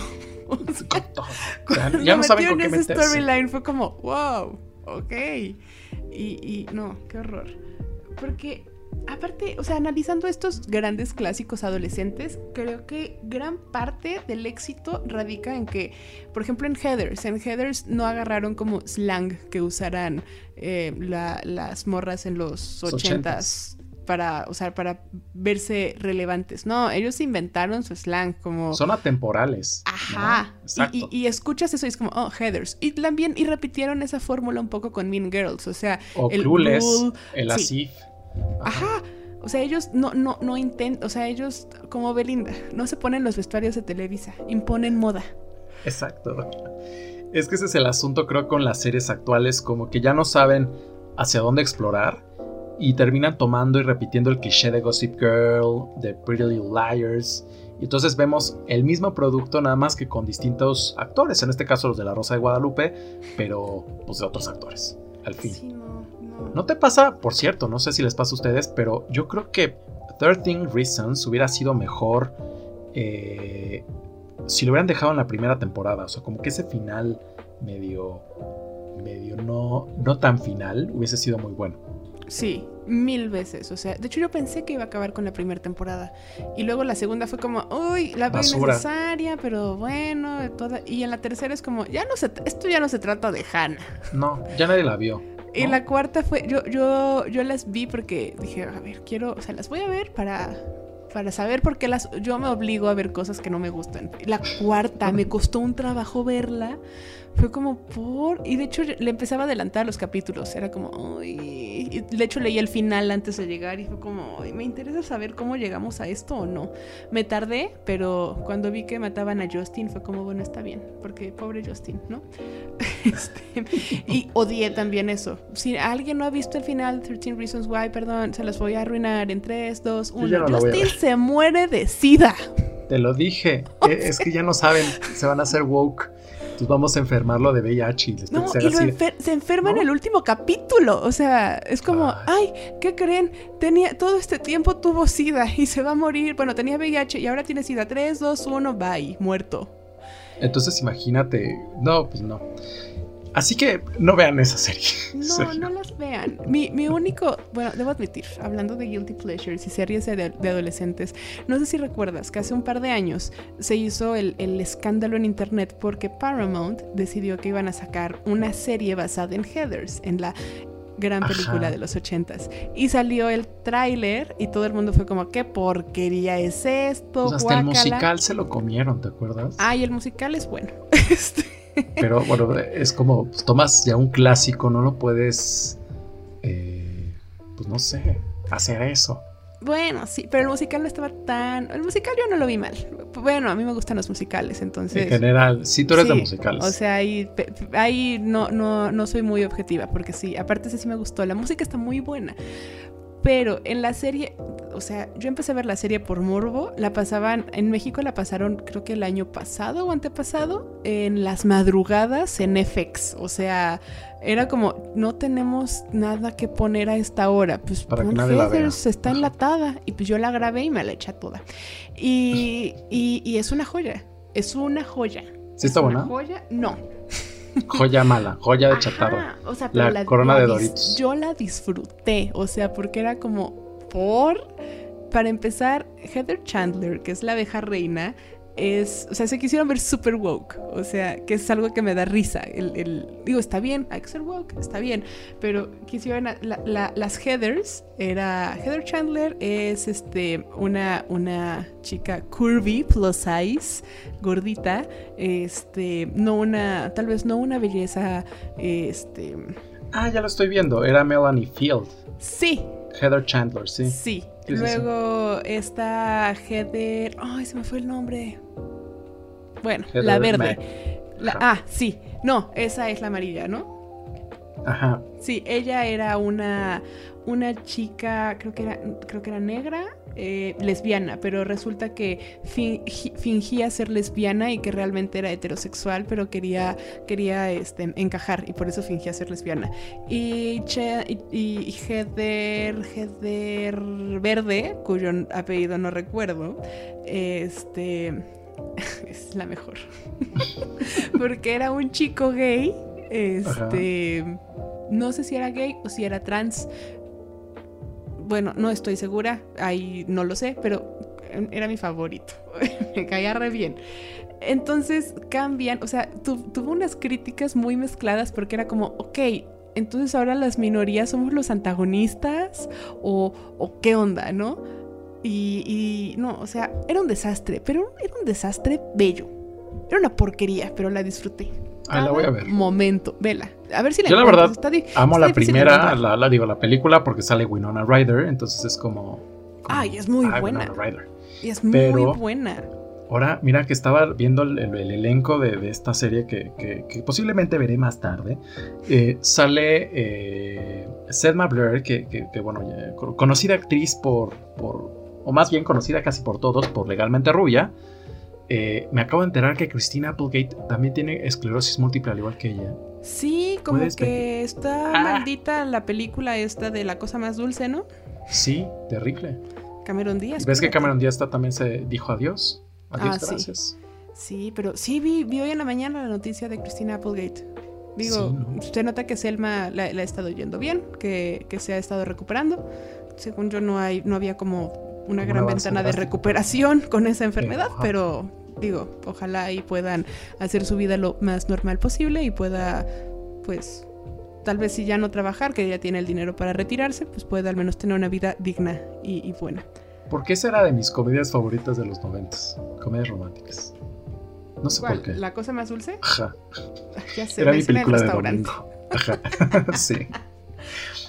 (laughs) ya, no saben con qué ese storyline fue como, wow, ok. Y, y no, qué horror. Porque aparte, o sea, analizando estos grandes clásicos adolescentes, creo que gran parte del éxito radica en que, por ejemplo, en Heathers, en Heathers no agarraron como slang que usaran eh, las morras en los ochentas para, o sea, para verse relevantes. No, ellos inventaron su slang como... Son atemporales. Ajá. Y, escuchas eso y es como, oh, Heathers. Y también, y repitieron esa fórmula un poco con Mean Girls, o sea... O el Clueless, el Asif. Ajá. O sea, ellos no, no, no intentan, o sea, ellos como Belinda, no se ponen los vestuarios de Televisa, imponen moda. Exacto. Es que ese es el asunto, creo, con las series actuales, como que ya no saben hacia dónde explorar y terminan tomando y repitiendo el cliché de Gossip Girl, de Pretty Little Liars. Y entonces vemos el mismo producto, nada más que con distintos actores, en este caso los de La Rosa de Guadalupe, pero pues de otros actores, al fin. No te pasa, por cierto, no sé si les pasa a ustedes, pero yo creo que 13 Reasons hubiera sido mejor eh, si lo hubieran dejado en la primera temporada. O sea, como que ese final medio, medio no, no tan final hubiese sido muy bueno. Sí, mil veces. O sea, de hecho yo pensé que iba a acabar con la primera temporada. Y luego la segunda fue como, uy, la veo necesaria, pero bueno, toda... Y en la tercera es como, ya no se, esto ya no se trata de Hannah. No, ya nadie la vio. Y la cuarta fue, yo, yo, yo las vi porque dije, a ver, quiero, o sea, las voy a ver para, para saber por qué las... Yo me obligo a ver cosas que no me gustan. La cuarta, me costó un trabajo verla. Fue como por... Y de hecho le empezaba a adelantar los capítulos. Era como... Ay... De hecho leí el final antes de llegar y fue como... Ay, me interesa saber cómo llegamos a esto o no. Me tardé, pero cuando vi que mataban a Justin fue como, bueno, está bien. Porque pobre Justin, ¿no? (laughs) Este, y odié también eso. Si alguien no ha visto el final, 13 Reasons Why, perdón, se los voy a arruinar en 3, 2, 1. Justin se muere de sida. Te lo dije. (laughs) Es que ya no saben, se van a hacer woke. Entonces vamos a enfermarlo de VIH. Y no, y se enferma en el último capítulo. O sea, es como, ay. ¿qué creen? Tenía, todo este tiempo tuvo SIDA y se va a morir. Bueno, tenía VIH y ahora tiene SIDA. 3, 2, 1, bye, muerto. Entonces imagínate, no, pues no. Así que no vean esa serie. No, (laughs) no las vean. Mi, único, bueno, debo admitir, hablando de Guilty Pleasures y series de, adolescentes, no sé si recuerdas que hace un par de años se hizo el, escándalo en internet porque Paramount decidió que iban a sacar una serie basada en Heathers, en la gran película de los ochentas. Y salió el tráiler y todo el mundo fue como, ¿qué porquería es esto? Pues hasta el musical se lo comieron, ¿te acuerdas? Ay, el musical es bueno. (laughs) Este, pero bueno, es como, pues, tomas ya un clásico, no lo puedes, eh, pues no sé, hacer eso. Bueno, sí, pero el musical no estaba tan... El musical yo no lo vi mal. Bueno, a mí me gustan los musicales, entonces... En general, sí, tú eres de musicales. O sea, ahí, ahí no, no, no soy muy objetiva, porque sí, aparte ese sí me gustó. La música está muy buena. Pero en la serie, o sea, yo empecé a ver la serie por morbo, la pasaban, en México la pasaron creo que el año pasado o antepasado, en las madrugadas en FX, o sea, era como, no tenemos nada que poner a esta hora, pues Para que está enlatada, y pues yo la grabé y me la eché toda. Y, y, es una joya, es una joya. ¿Sí está buena? Joya, no. Joya mala, joya de chatarra. O sea, la, corona de Doritos. Yo la disfruté, o sea, porque era como por. Para empezar, Heather Chandler, que es la abeja reina, es, o sea, se quisieron ver super woke, o sea, que es algo que me da risa. El, digo, está bien, hay que ser woke, está bien, pero quisieron, las Heathers, era, Heather Chandler es este, una, una chica curvy, plus size, gordita, este, no una, tal vez no una belleza, este... Ah, ya lo estoy viendo, era Melanie Field. Sí. Heather Chandler, sí. Sí, Luego está Heather. Ay, se me fue el nombre. Bueno, la verde. ah, sí. No, esa es la amarilla, ¿no? Ajá. Sí, ella era una, una chica, creo que era, creo que era negra, eh, lesbiana, pero resulta que fingía ser lesbiana y que realmente era heterosexual, pero quería, quería este, encajar y por eso fingía ser lesbiana. Y, y, Heather, Heather Verde, cuyo apellido no recuerdo, este (laughs) es la mejor. (laughs) Porque era un chico gay, este, no sé si era gay o si era trans, bueno, no estoy segura, ahí no lo sé, pero era mi favorito. (laughs) Me caía re bien. Entonces cambian, o sea, tuvo unas críticas muy mezcladas porque era como, ok, entonces ahora las minorías somos los antagonistas o, qué onda, ¿no? Y, y, no, o sea, era un desastre, pero era un desastre bello. Era una porquería, pero la disfruté. Ah, la voy a ver. Momento, vela. A ver si la Yo la verdad amo la primera, la, digo, la película porque sale Winona Ryder, entonces es como... Ay, es muy buena. Y es muy buena. Ahora, mira que estaba viendo el, elenco de, esta serie que, posiblemente veré más tarde. Eh, sale eh, Selma Blair, que, bueno, conocida actriz por, por, o más bien conocida casi por todos, por Legalmente Rubia. Eh, me acabo de enterar que Christina Applegate también tiene esclerosis múltiple al igual que ella. Sí, como que está ah. maldita la película esta de la cosa más dulce, ¿no? Sí, terrible. Cameron Díaz. ¿Ves que Cameron Díaz también se dijo adiós? Adiós, ah, gracias. Sí. pero sí vi, vi, hoy en la mañana la noticia de Christina Applegate. Digo, usted nota que Selma la, ha estado yendo bien, que, se ha estado recuperando. Según yo no hay, no había como una gran ventana de recuperación con esa enfermedad, pero digo, ojalá y puedan hacer su vida lo más normal posible y pueda, pues, tal vez si ya no trabajar, que ya tiene el dinero para retirarse, pues pueda al menos tener una vida digna y, buena. Porque esa era de mis comedias favoritas de los noventas. Comedias románticas. No sé ¿Cuál? por qué. ¿La cosa más dulce? Ajá. (laughs) Ya sé, Era la mi película de restaurante. domingo. Ajá. (laughs) sí.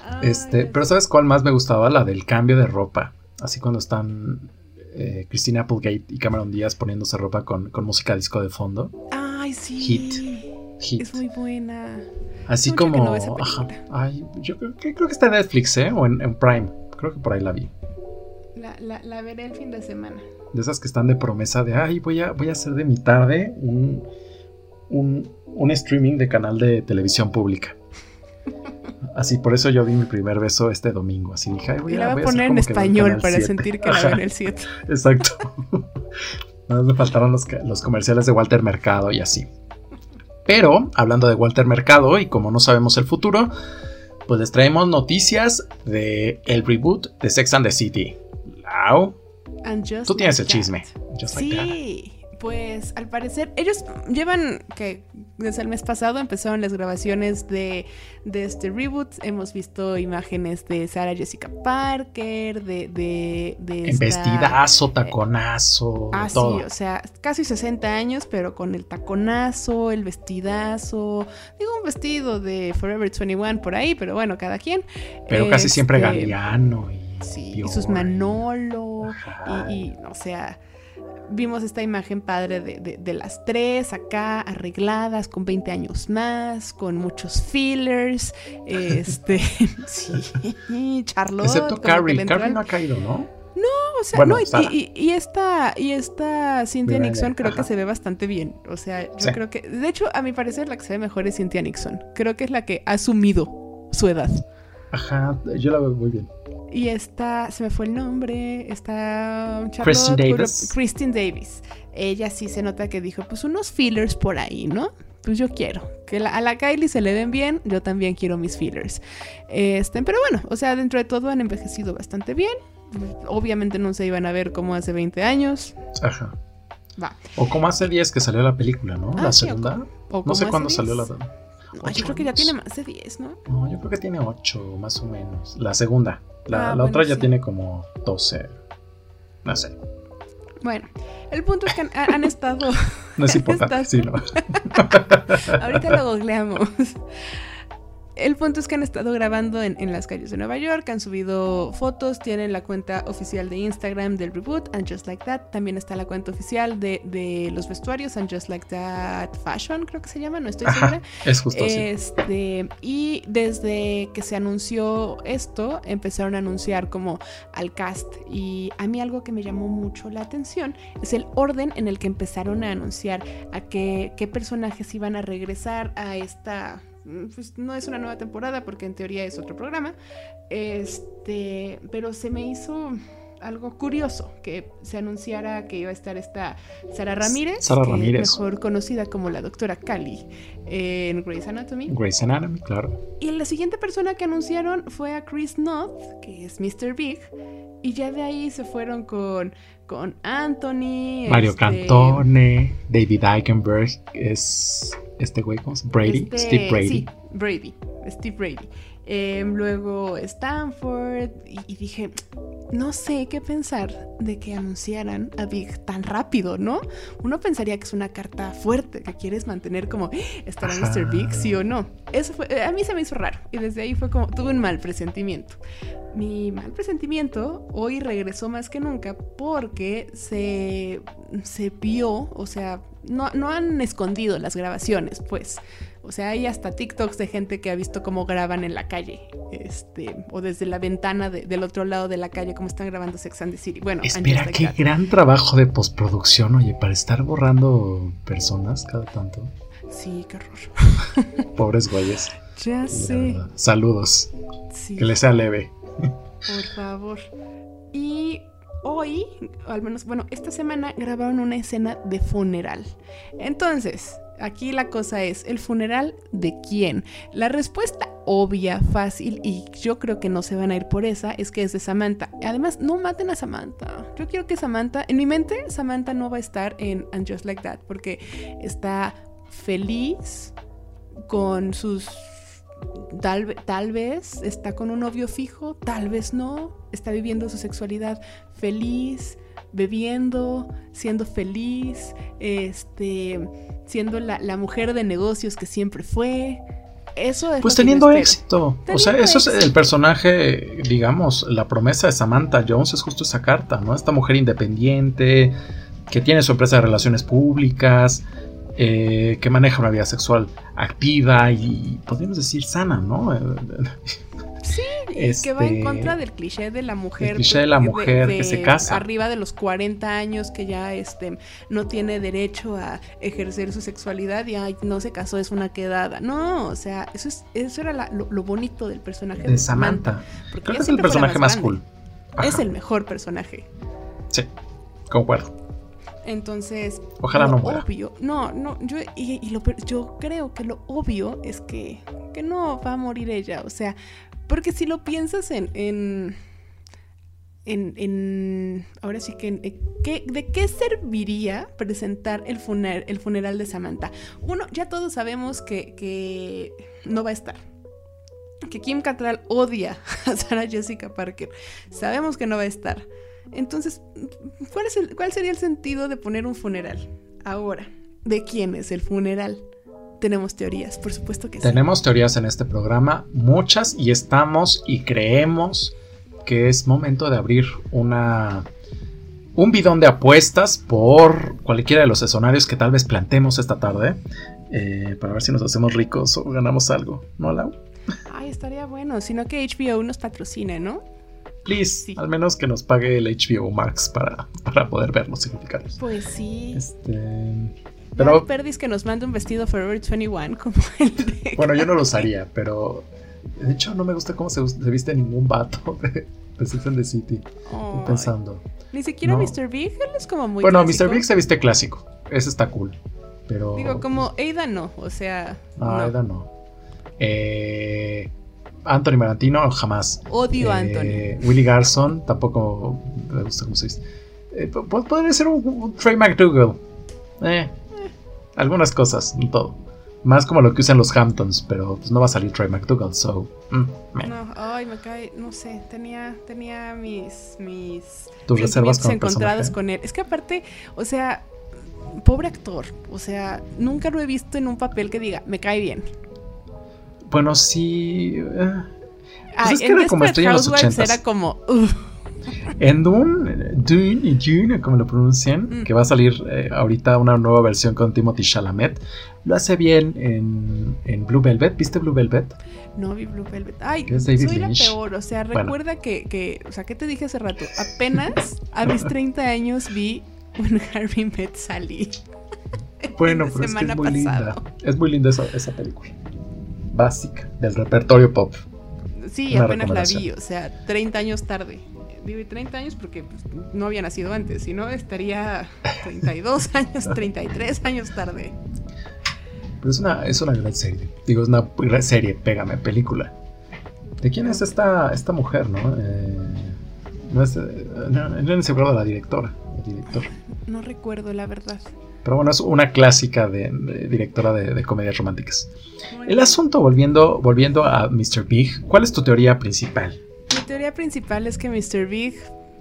Ay, Este, pero ¿sabes cuál más me gustaba? La del cambio de ropa. Así cuando están eh, Christina Applegate y Cameron Díaz poniéndose ropa con, con música disco de fondo. Ay, sí. Hit. Hit. Es muy buena. Así mucho como. no ajá. Ay, yo creo que, creo que está en Netflix, ¿eh? O en, en Prime. Creo que por ahí la vi. La, la, la veré el fin de semana. De esas que están de promesa de, ay, voy a, voy a hacer de mi tarde un, un, un streaming de canal de televisión pública. Así, por eso yo vi mi primer beso este domingo. Así dije, ay, voy Y a, la voy a poner en español para 7. sentir que la veo en el 7. (laughs) Exacto. Nada más me faltaron los, comerciales de Walter Mercado y así. Pero, hablando de Walter Mercado, y como no sabemos el futuro, pues les traemos noticias de el reboot de Sex and the City. Lau, tú tienes el chisme. Just like that. Sí, pues al parecer ellos llevan que desde el mes pasado empezaron las grabaciones de, de este reboot. Hemos visto imágenes de Sarah Jessica Parker, de... de, de esta- vestidazo, taconazo, Ah, sí, todo. o sea, casi 60 años, pero con el taconazo, el vestidazo. Digo, un vestido de Forever 21 por ahí, pero bueno, cada quien. Pero casi siempre Este, Galeano y, Sí, y sus Manolo. Ajá. Y, y, o sea, vimos esta imagen padre de, de- de las tres acá, arregladas, con 20 años más, con muchos fillers. Este, (laughs) sí, Charlotte. Excepto Carrie. Carrie no ha caído, ¿no? o sea, Bueno, no, y- Sara. y, y esta, y esta Cynthia Mira, Nixon creo ajá. que se ve bastante bien. O sea, yo Sí. creo que. De hecho, a mi parecer, la que se ve mejor es Cynthia Nixon. Creo que es la que ha asumido su edad. Ajá, yo la veo muy bien. Y esta, se me fue el nombre, está Kristen Davis. Kristen Davis. Ella sí se nota que dijo, pues unos fillers por ahí, ¿no? Pues yo quiero. Que la- a la Kylie se le den bien, yo también quiero mis fillers. Este, pero bueno, o sea, dentro de todo han envejecido bastante bien. Obviamente no se iban a ver como hace 20 años. Ajá. Va. O como hace 10 que salió la película, ¿no? Ah, la o segunda. O No sé cuándo 10. salió la. No, yo creo que ya tiene más de 10, ¿no? No, yo creo que tiene 8, más o menos. La segunda. La, Ah, la otra ya sí. tiene como 12. No sé. Bueno, el punto es que han, han estado No es (laughs) importante. Sí, no. (laughs) Ahorita lo googleamos. El punto es que han estado grabando en, en las calles de Nueva York, han subido fotos, tienen la cuenta oficial de Instagram del reboot, And Just Like That. También está la cuenta oficial de, de los vestuarios, And Just Like That Fashion, creo que se llama, no estoy Ajá, segura. es justo. Este, y desde que se anunció esto, empezaron a anunciar como al cast. Y a mí algo que me llamó mucho la atención es el orden en el que empezaron a anunciar a qué, qué personajes iban a regresar a esta. Mm, Pues no es una nueva temporada porque en teoría es otro programa. Este, pero se me hizo algo curioso que se anunciara que iba a estar esta Sara Ramírez, Sara Ramírez. mejor conocida como la doctora Cali en Grey's Anatomy. Grey's Anatomy, claro. Y la siguiente persona que anunciaron fue a Chris Noth, que es Mr. Big. Y ya de ahí se fueron con, con Anthony. Mario este, Cantone, David Eichenberg, es este güey, ¿cómo se llama? Brady, este, Steve Brady. Sí, Brady, Steve Brady. Em, luego Stanford. Y, y dije, no sé qué pensar de que anunciaran a Big tan rápido, ¿no? Uno pensaría que es una carta fuerte, que quieres mantener como, ¿estará Ajá. Mr. Big, sí o no? Eso fue, a mí se me hizo raro. Y desde ahí fue como, tuve un mal presentimiento. Mi mal presentimiento hoy regresó más que nunca porque se, se vio, o sea, no, no han escondido las grabaciones, pues. O sea, hay hasta TikToks de gente que ha visto cómo graban en la calle, este, o desde la ventana de- del otro lado de la calle, cómo están grabando Sex and the City. Bueno, Espera, qué gran trabajo de postproducción, oye, para estar borrando personas cada tanto. Sí, qué horror. (laughs) Pobres güeyes. Ya sé. Saludos. Sí. Que les sea leve. Por favor. Y hoy, o al menos, bueno, esta semana grabaron una escena de funeral. Entonces, aquí la cosa es, ¿el funeral de quién? La respuesta obvia, fácil, y yo creo que no se van a ir por esa, es que es de Samantha. Además, no maten a Samantha. Yo quiero que Samantha, en mi mente, Samantha no va a estar en And Just Like That, porque está feliz con sus tal, tal vez está con un novio fijo, tal vez no, está viviendo su sexualidad feliz, bebiendo, siendo feliz, este, siendo la, la mujer de negocios que siempre fue. Eso es pues teniendo éxito. o sea, eso es el personaje, digamos, la promesa de Samantha Jones es justo esa carta, ¿no? Esta mujer independiente, que tiene su empresa de relaciones públicas, eh, que maneja una vida sexual activa y podríamos decir sana, ¿no? (laughs) Sí, y que va en Este, contra del cliché de la mujer. el cliché de la mujer que se casa. Arriba de los 40 años que ya este, no tiene derecho a ejercer su sexualidad y ay, no se casó, es una quedada. No, o sea, eso, es, eso era la- lo, lo bonito del personaje de Samantha. porque Creo que es el personaje más cool. Ajá, Es el mejor personaje. Sí, concuerdo. Entonces, Ojalá no muera. obvio, no, no, yo, y, y lo yo creo que lo obvio es que, que no va a morir ella, o sea, porque si lo piensas en, en, en, ahora sí que, ¿qué- ¿de qué serviría presentar el, el funeral de Samantha? Uno, ya todos sabemos que, que no va a estar. Que Kim Cattrall odia (laughs) a Sarah Jessica Parker. Sabemos que no va a estar. Entonces, ¿cuál, es el- ¿cuál sería el sentido de poner un funeral? Ahora, ¿de quién es el funeral? Tenemos teorías, por supuesto que sí. Tenemos teorías en este programa, muchas, y estamos y creemos que es momento de abrir una un bidón de apuestas por cualquiera de los escenarios que tal vez plantemos esta tarde eh, para ver si nos hacemos ricos o ganamos algo, ¿no, Lau? Ay, estaría bueno, sino que HBO nos patrocine, ¿no? Please, Sí. al menos que nos pague el HBO Max para, para poder verlos significados. Pues sí. Este, Pero pero Perdis que nos mande un vestido Forever 21 como (laughs) el de... bueno, yo no lo usaría, pero de hecho no me gusta cómo se, se viste ningún vato (laughs) de, de Sex and the City. Estoy Ay, pensando. Ni siquiera No. Mr. Big, él es como muy bueno, clásico. Mr. Big se viste clásico. Ese está cool. Pero. Digo, como Ada no, o sea, No, no. Eda no. Eh, Anthony Marantino, jamás. Odio a Eh, Anthony. Willy Garson, tampoco me gusta cómo se dice. Eh, po- po- podría ser un, un Trey McDougal. Eh, algunas cosas, no todo. Más como lo que usan los Hamptons, pero pues no va a salir Trey McDougal, so. mm. No, ay, me cae, no sé, tenía, tenía mis, mis Tus reservas con personaje. con él. Es que aparte, o sea, pobre actor, o sea, nunca lo he visto en un papel que diga, me cae bien. Bueno, sí. eh, Ay, es que era como en los Housewives 80s. era como. En Dune, Dune y Dune, como lo pronuncian, Mm. que va a salir eh, ahorita una nueva versión con Timothy Chalamet, lo hace bien en, en Blue Velvet. ¿Viste Blue Velvet? no vi Blue Velvet. Ay, soy Lynch. la peor, o sea, Bueno. recuerda que, que, o sea, ¿qué te dije hace rato? Apenas a mis 30 años vi When Harry Met Sally. (laughs) Bueno, pero es que es muy pasado. linda. Es muy linda esa, esa película. Básica, del repertorio pop. Sí, Una apenas la vi, o sea, 30 años tarde. Y 30 años porque pues, no había nacido antes, si no estaría 32 (laughs) años, 33 años tarde. Pero es una, es una gran serie. Digo, es una gran serie, pégame, película. ¿De quién es esta, esta mujer, no? Eh, no es. no, no se acuerda la directora. la directora. No recuerdo la verdad. Pero bueno, es una clásica de, de directora de, de comedias románticas. El asunto, volviendo, volviendo a Mr. Big, ¿cuál es tu teoría principal? Mi teoría principal es que Mr. Big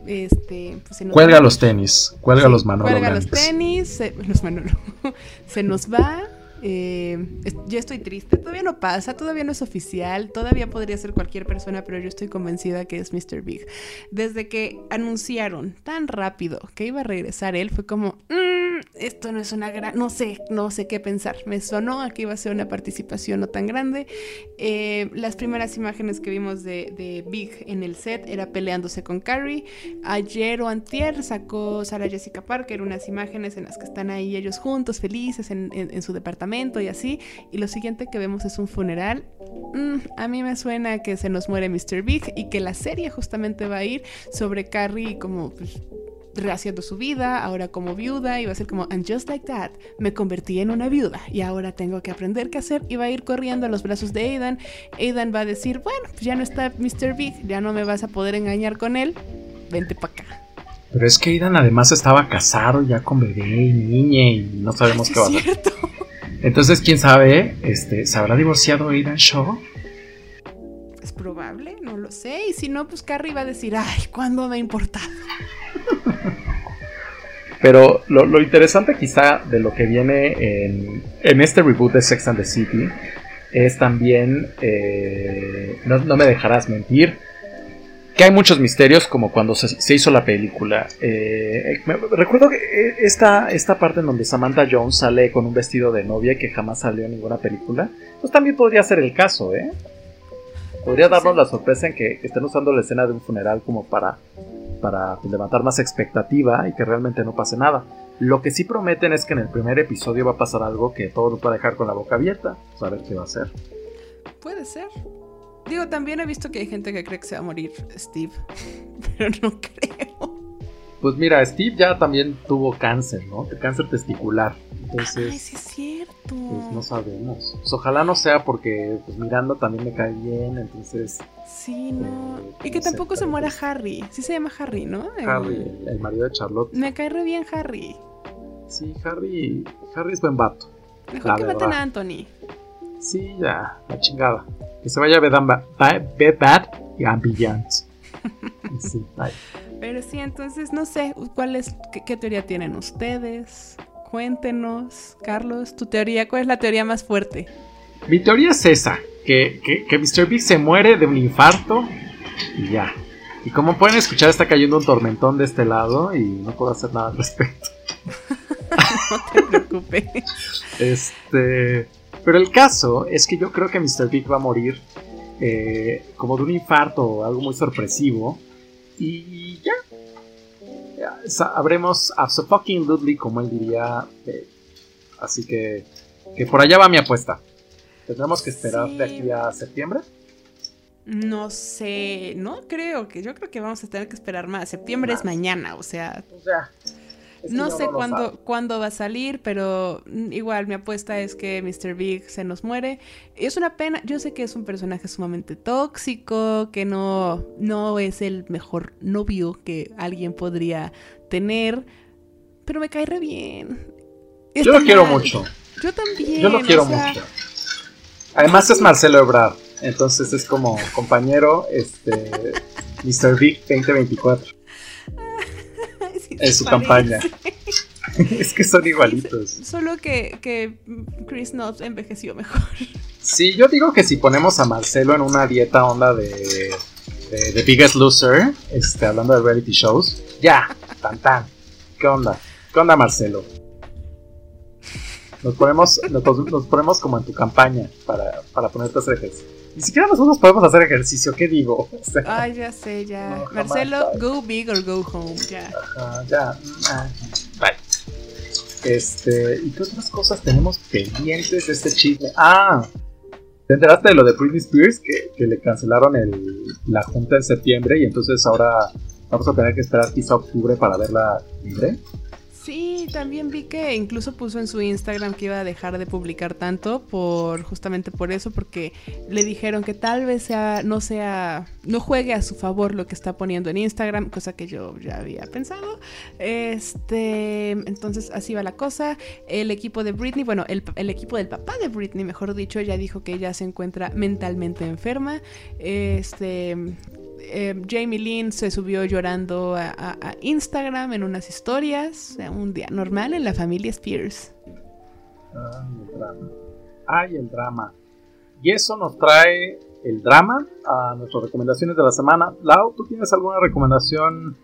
este, pues, se nos Cuelga va. los tenis, cuelga Sí, los Manolo Cuelga los Blancos. tenis, se, los Manolo. (laughs) se nos va. Eh, yo estoy triste, todavía no pasa, todavía no es oficial, todavía podría ser cualquier persona, pero yo estoy convencida que es Mr. Big. Desde que anunciaron tan rápido que iba a regresar él, fue como, "Mm, esto no es una gran, no sé, no sé qué pensar. Me sonó que iba a ser una participación no tan grande. Eh, las primeras imágenes que vimos de, Big en el set era peleándose con Carrie. Ayer o antier sacó Sarah Jessica Parker unas imágenes en las que están ahí ellos juntos, felices en- en su departamento y así. Y lo siguiente que vemos es un funeral. Mm, a mí me suena que se nos muere Mr. Big y que la serie justamente va a ir sobre Carrie como... pues, rehaciendo su vida, ahora como viuda, y va a ser como, and just like that, me convertí en una viuda y ahora tengo que aprender qué hacer y va a ir corriendo a los brazos de Aidan. Aidan va a decir, bueno, pues ya no está Mr. Big, ya no me vas a poder engañar con él, vente para acá. Pero es que Aidan además estaba casado ya con bebé y niña y no sabemos qué va a hacer. Entonces, quién sabe, este, ¿se habrá divorciado Aidan Shaw? Es probable, no lo sé. Y si no, pues Carrie va a decir, ay, ¿cuándo me ha importado? Pero lo, interesante quizá de lo que viene en, este reboot de Sex and the City es también, eh, no, me dejarás mentir, que hay muchos misterios como cuando se, hizo la película. Eh, recuerdo que eh, esta, esta parte en donde Samantha Jones sale con un vestido de novia que jamás salió en ninguna película, pues también podría ser el caso, ¿eh? Podría darnos la sorpresa en que estén usando la escena de un funeral como para para pues, levantar más expectativa y que realmente no pase nada. Lo que sí prometen es que en el primer episodio va a pasar algo que todo nos va a dejar con la boca abierta. Saber qué va a ser. Puede ser. Digo, también he visto que hay gente que cree que se va a morir Steve, (laughs) pero no creo. Pues mira, Steve ya también tuvo cáncer, ¿no? Cáncer testicular. Entonces, Ay, sí es cierto. Pues no sabemos. Pues ojalá no sea porque pues Miranda también me cae bien, entonces... Sí, no. Eh, y que tampoco se muera Harry. Sí se llama Harry, ¿no? Harry, el, marido de Charlotte. Me cae re bien Harry. Sí, Harry, Harry es buen vato. Mejor que maten a Anthony. Sí, ya, la chingada. Que se vaya a Bed Bad y Ambient. (laughs) sí, bye. Pero sí, entonces no sé, ¿cuál es, qué, teoría tienen ustedes? Cuéntenos, Carlos, tu teoría, ¿cuál es la teoría más fuerte? Mi teoría es esa, que, que, Mr. Big se muere de un infarto y ya. Y como pueden escuchar, está cayendo un tormentón de este lado y no puedo hacer nada al respecto. (laughs) no te preocupes. Este. Pero el caso es que yo creo que Mr. Big va a morir eh, como de un infarto o algo muy sorpresivo. Y ya. Sabremos a so fucking Ludley, como él diría. Eh, así que, que por allá va mi apuesta. ¿Tendremos que esperar de aquí a septiembre? No sé, no creo que, yo creo que vamos a tener que esperar más. Septiembre es mañana, o sea. O sea no sé cuándo, cuándo va a salir, pero igual mi apuesta es que Mr. Big se nos muere. Es una pena, yo sé que es un personaje sumamente tóxico, que no, no es el mejor novio que alguien podría tener, pero me cae re bien. yo lo quiero mucho. Yo también. Yo lo quiero mucho. Además es Marcelo Ebrard, entonces es como compañero este Mr. Big 2024 en su campaña. (laughs) es que son igualitos. Solo que, que Chris Knobs envejeció mejor. Sí, yo digo que si ponemos a Marcelo en una dieta onda de, de, Biggest Loser, este, hablando de reality shows, ya, tan tan. ¿Qué onda? ¿Qué onda, Marcelo? Nos ponemos, nos, ponemos como en tu campaña para, para ponerte a hacer ejercicio. Ni siquiera nosotros podemos hacer ejercicio, ¿qué digo? (laughs) Ay, ya sé, ya. Marcelo, go big or go home, ya. Ajá, ya. Ah, bye. Este, ¿y qué otras cosas tenemos pendientes de este chisme? Ah, ¿te enteraste de lo de Britney Spears? Que, que le cancelaron el, la junta en septiembre y entonces ahora vamos a tener que esperar quizá octubre para verla libre. Sí, también vi que incluso puso en su Instagram que iba a dejar de publicar tanto por justamente por eso, porque le dijeron que tal vez sea, no sea, no juegue a su favor lo que está poniendo en Instagram, cosa que yo ya había pensado. Este, entonces así va la cosa. El equipo de Britney, bueno, el, el equipo del papá de Britney, mejor dicho, ya dijo que ella se encuentra mentalmente enferma. Este, eh, Jamie Lynn se subió llorando a, Instagram en unas historias, un día normal en la familia Spears. Ay, el drama. Ay, el drama. Y eso nos trae el drama a nuestras recomendaciones de la semana. Lau, ¿tú tienes alguna recomendación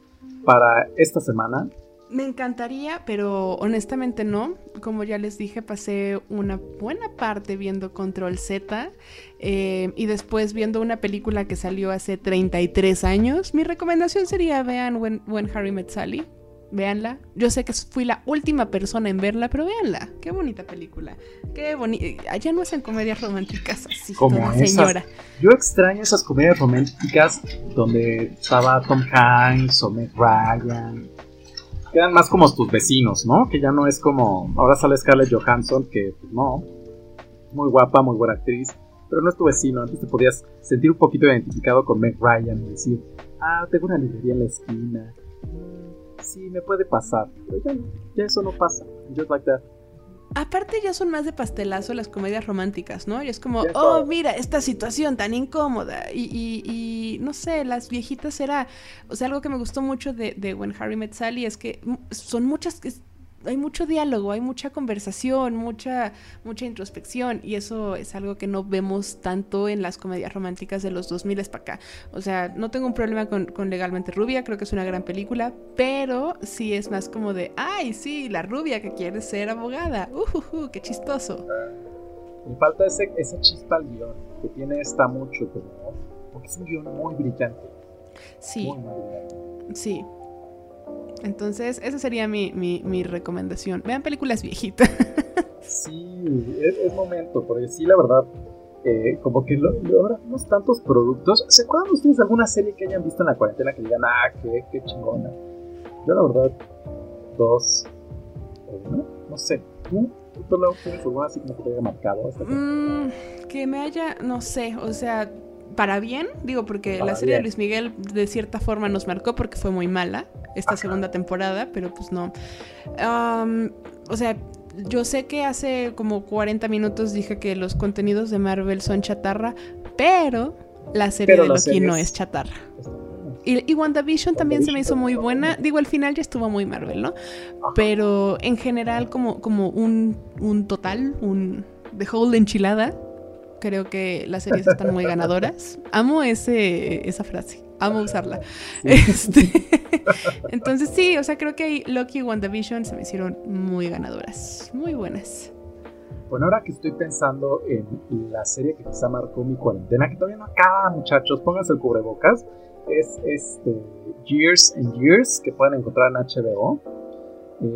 para esta semana? Me encantaría, pero honestamente no. Como ya les dije, pasé una buena parte viendo Control Z eh, y después viendo una película que salió hace 33 años. Mi recomendación sería vean When, Harry Met Sally. Véanla. Yo sé que fui la última persona en verla, pero véanla. Qué bonita película. Qué bonita. Allá no hacen comedias románticas así, como señora. Yo extraño esas comedias románticas donde estaba Tom Hanks o Meg Ryan quedan más como tus vecinos, ¿no? Que ya no es como. Ahora sale Scarlett Johansson, que pues, no. Muy guapa, muy buena actriz. Pero no es tu vecino. Antes te podías sentir un poquito identificado con Meg Ryan y decir, ah, tengo una librería en la esquina. Mm, sí, me puede pasar. Pero ya, eso no pasa. Just like that. Aparte ya son más de pastelazo las comedias románticas, ¿no? Y es como, oh, mira, esta situación tan incómoda. Y, y, y, no sé, las viejitas era, o sea, algo que me gustó mucho de, de When Harry Met Sally es que son muchas, hay mucho diálogo, hay mucha conversación, mucha, mucha introspección y eso es algo que no vemos tanto en las comedias románticas de los 2000 para acá. O sea, no tengo un problema con, Legalmente Rubia, creo que es una gran película, pero sí es más como de, ay, sí, la rubia que quiere ser abogada, uh, qué chistoso. Me falta ese, esa chispa al guion que tiene esta mucho, como, porque es un guion muy brillante. Sí. Sí, entonces, esa sería mi, mi, recomendación. Vean películas viejitas. (laughs) sí, es, momento, porque sí, la verdad, eh, como que lo, ahora tantos productos. ¿Se acuerdan ustedes de alguna serie que hayan visto en la cuarentena que digan, ah, qué, qué chingona? Yo, la verdad, dos una, no sé. ¿Tú? ¿Tú tienes alguna así como que te haya marcado? Mm, que me haya, no sé, o sea, para bien, digo, porque la serie de Luis Miguel de cierta forma nos marcó porque fue muy mala esta segunda temporada, pero pues no. o sea, yo sé que hace como 40 minutos dije que los contenidos de Marvel son chatarra, pero la serie de Loki no es chatarra. Y, y, WandaVision también se me hizo muy buena. Digo, al final ya estuvo muy Marvel, ¿no? Pero en general, como, como un, un total, un The Whole enchilada, Creo que las series están muy ganadoras. Amo ese, esa frase. Amo usarla. Este, (laughs) entonces sí, o sea, creo que Loki y WandaVision se me hicieron muy ganadoras. Muy buenas. Bueno, ahora que estoy pensando en la serie que quizá marcó mi cuarentena, que todavía no acaba, muchachos, pónganse el cubrebocas, es este Years and Years, que pueden encontrar en HBO.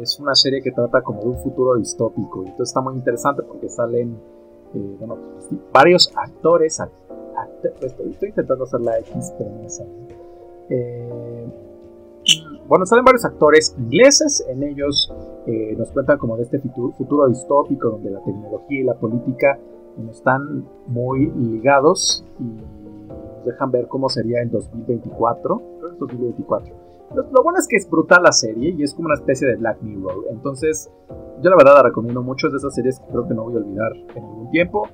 Es una serie que trata como de un futuro distópico, y entonces está muy interesante porque salen eh, bueno, varios actores, pues, estoy, intentando hacer la X, pero no eh, bueno, salen varios actores ingleses, en ellos eh, nos cuentan como de este futuro, distópico donde la tecnología y la política están muy ligados y nos dejan ver cómo sería en 2024, 2024. Lo, bueno es que es brutal la serie y es como una especie de Black Mirror. Entonces, yo la verdad la recomiendo mucho. Es de esas series que creo que no voy a olvidar en ningún tiempo.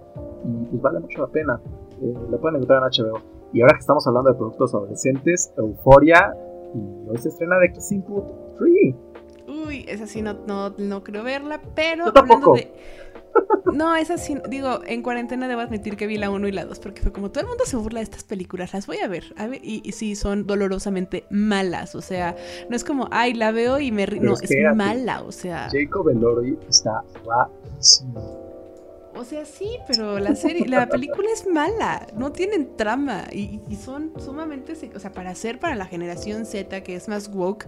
Y pues vale mucho la pena. Eh, la pueden encontrar en HBO. Y ahora que estamos hablando de productos adolescentes, Euforia. Y hoy se estrena de Kiss Input 3. Uy, esa sí no, no, no creo verla, pero yo tampoco. de no, es así. Digo, en cuarentena debo admitir que vi la 1 y la 2 porque fue como todo el mundo se burla de estas películas, las voy a ver. A ver y, sí, son dolorosamente malas. O sea, no es como, ay, la veo y me río. No, es mala, o sea. Jacob Elordi está guapísimo. O sea, sí, pero la serie, la película es mala, no tienen trama y, y, son sumamente, o sea, para ser para la generación Z que es más woke,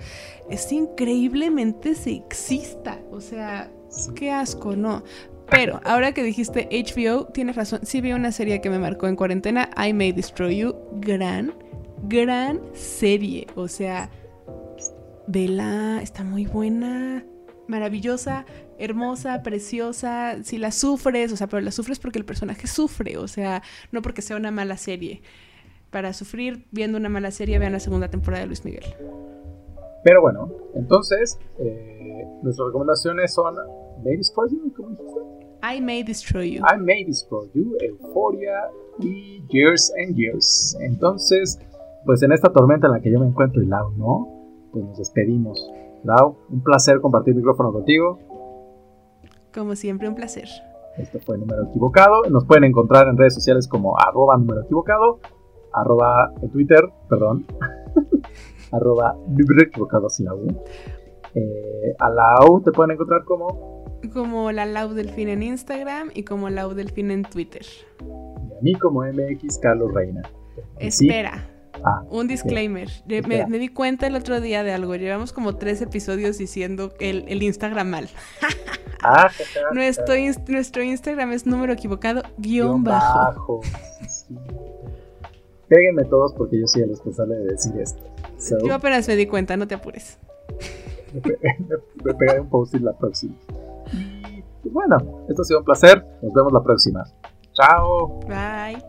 es increíblemente sexista, o sea, qué asco, ¿no? Pero ahora que dijiste HBO, tienes razón. Sí vi una serie que me marcó en cuarentena, I May Destroy You. Gran, gran serie. O sea, vela, está muy buena, maravillosa, hermosa, preciosa. Si la sufres, o sea, pero la sufres porque el personaje sufre, o sea, no porque sea una mala serie. Para sufrir viendo una mala serie, vean la segunda temporada de Luis Miguel. Pero bueno, entonces, eh, nuestras recomendaciones son Destroy You, ¿cómo dijiste? I May Destroy You. I May Destroy You, Euphoria y Years and Years. Entonces, pues en esta tormenta en la que yo me encuentro y Lau no, pues nos despedimos. Lau, un placer compartir micrófono contigo. Como siempre, un placer. Este fue el número equivocado. Nos pueden encontrar en redes sociales como arroba número equivocado, arroba en Twitter, perdón, (laughs) arroba número equivocado sin la U. Eh, a la U te pueden encontrar como como la Lau Delfín en Instagram y como Lau Delfín en Twitter. Y a mí como MX Carlos Reina. Espera. Ah, un disclaimer. Me, di cuenta el otro día de algo. Llevamos como tres episodios diciendo el, el Instagram mal. (laughs) ah, nuestro, nuestro Instagram es número equivocado, guion, bajo. Péguenme todos porque yo soy el responsable de decir esto. yo apenas me di cuenta, no te apures. (laughs) me, pegaré un post la próxima. Bueno, esto ha sido un placer. Nos vemos la próxima. Chao. Bye.